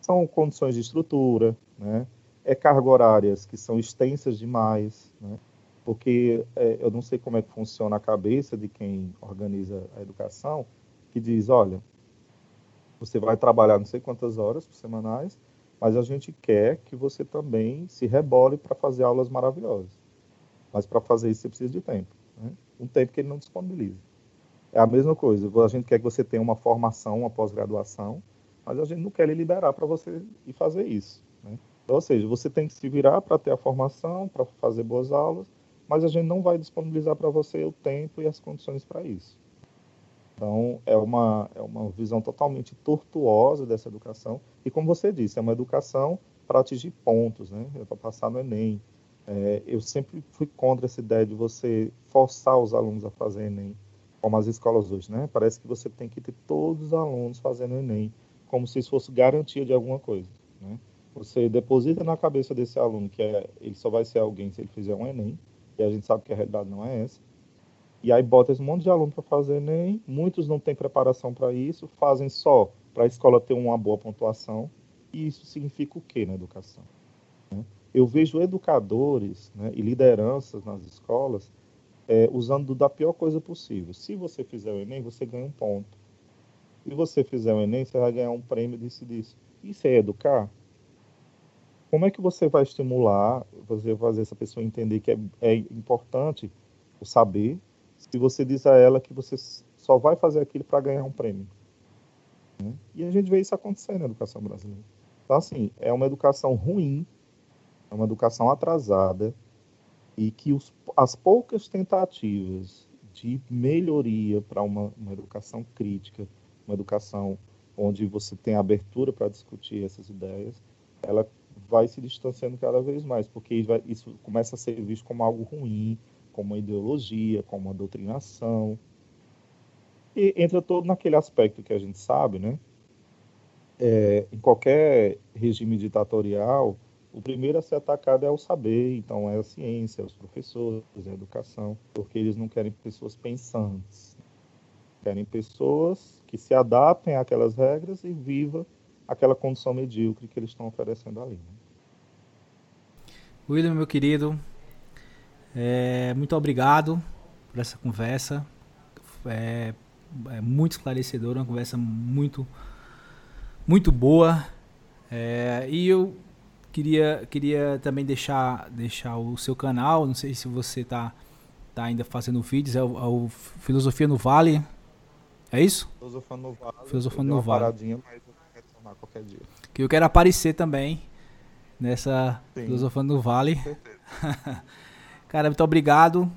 São condições de estrutura, né? É cargas horárias que são extensas demais, né? Porque é, eu não sei como é que funciona a cabeça de quem organiza a educação, que diz, olha, você vai trabalhar não sei quantas horas por semanais, mas a gente quer que você também se rebole para fazer aulas maravilhosas. Mas para fazer isso você precisa de tempo, né? um tempo que ele não disponibiliza. É a mesma coisa, a gente quer que você tenha uma formação, uma pós-graduação, mas a gente não quer lhe liberar para você ir fazer isso. Né? Ou seja, você tem que se virar para ter a formação, para fazer boas aulas, mas a gente não vai disponibilizar para você o tempo e as condições para isso. Então, é uma, é uma visão totalmente tortuosa dessa educação. E, como você disse, é uma educação para atingir pontos, né? É para passar no Enem. É, eu sempre fui contra essa ideia de você forçar os alunos a fazer Enem, como as escolas hoje, né? Parece que você tem que ter todos os alunos fazendo Enem, como se isso fosse garantia de alguma coisa, né? Você deposita na cabeça desse aluno que é, ele só vai ser alguém se ele fizer um Enem, e a gente sabe que a realidade não é essa. E aí bota esse monte de aluno para fazer Enem, muitos não têm preparação para isso, fazem só para a escola ter uma boa pontuação, e isso significa o quê na educação? Né? Eu vejo educadores né, e lideranças nas escolas é, usando da pior coisa possível. Se você fizer o Enem, você ganha um ponto. Se você fizer o Enem, você vai ganhar um prêmio disso e disso. Isso é educar? Como é que você vai estimular, você fazer essa pessoa entender que é, é importante o saber, se você diz a ela que você só vai fazer aquilo para ganhar um prêmio. Né? E a gente vê isso acontecer na educação brasileira. Então, assim, é uma educação ruim, é uma educação atrasada, e que os, as poucas tentativas de melhoria para uma, uma educação crítica, uma educação onde você tem abertura para discutir essas ideias, ela vai se distanciando cada vez mais, porque isso começa a ser visto como algo ruim, como uma ideologia, como uma doutrinação. E entra todo naquele aspecto que a gente sabe, né? É, em qualquer regime ditatorial, o primeiro a ser atacado é o saber, então é a ciência, é os professores, é a educação, porque eles não querem pessoas pensantes. Querem pessoas que se adaptem àquelas regras e vivam aquela condição medíocre que eles estão oferecendo ali. Né? William, meu querido, é, muito obrigado por essa conversa. É, é muito esclarecedora, uma conversa muito, muito boa. É, e eu queria, queria também deixar, deixar o seu canal. Não sei se você está tá ainda fazendo vídeos. É o, é o, Filosofia no Vale. É isso? Filosofia no Vale. Filosofia no Vale. Paradinha, mas eu qualquer dia. Que eu quero aparecer também nessa Sim. Filosofia no Vale. [laughs] Cara, muito obrigado.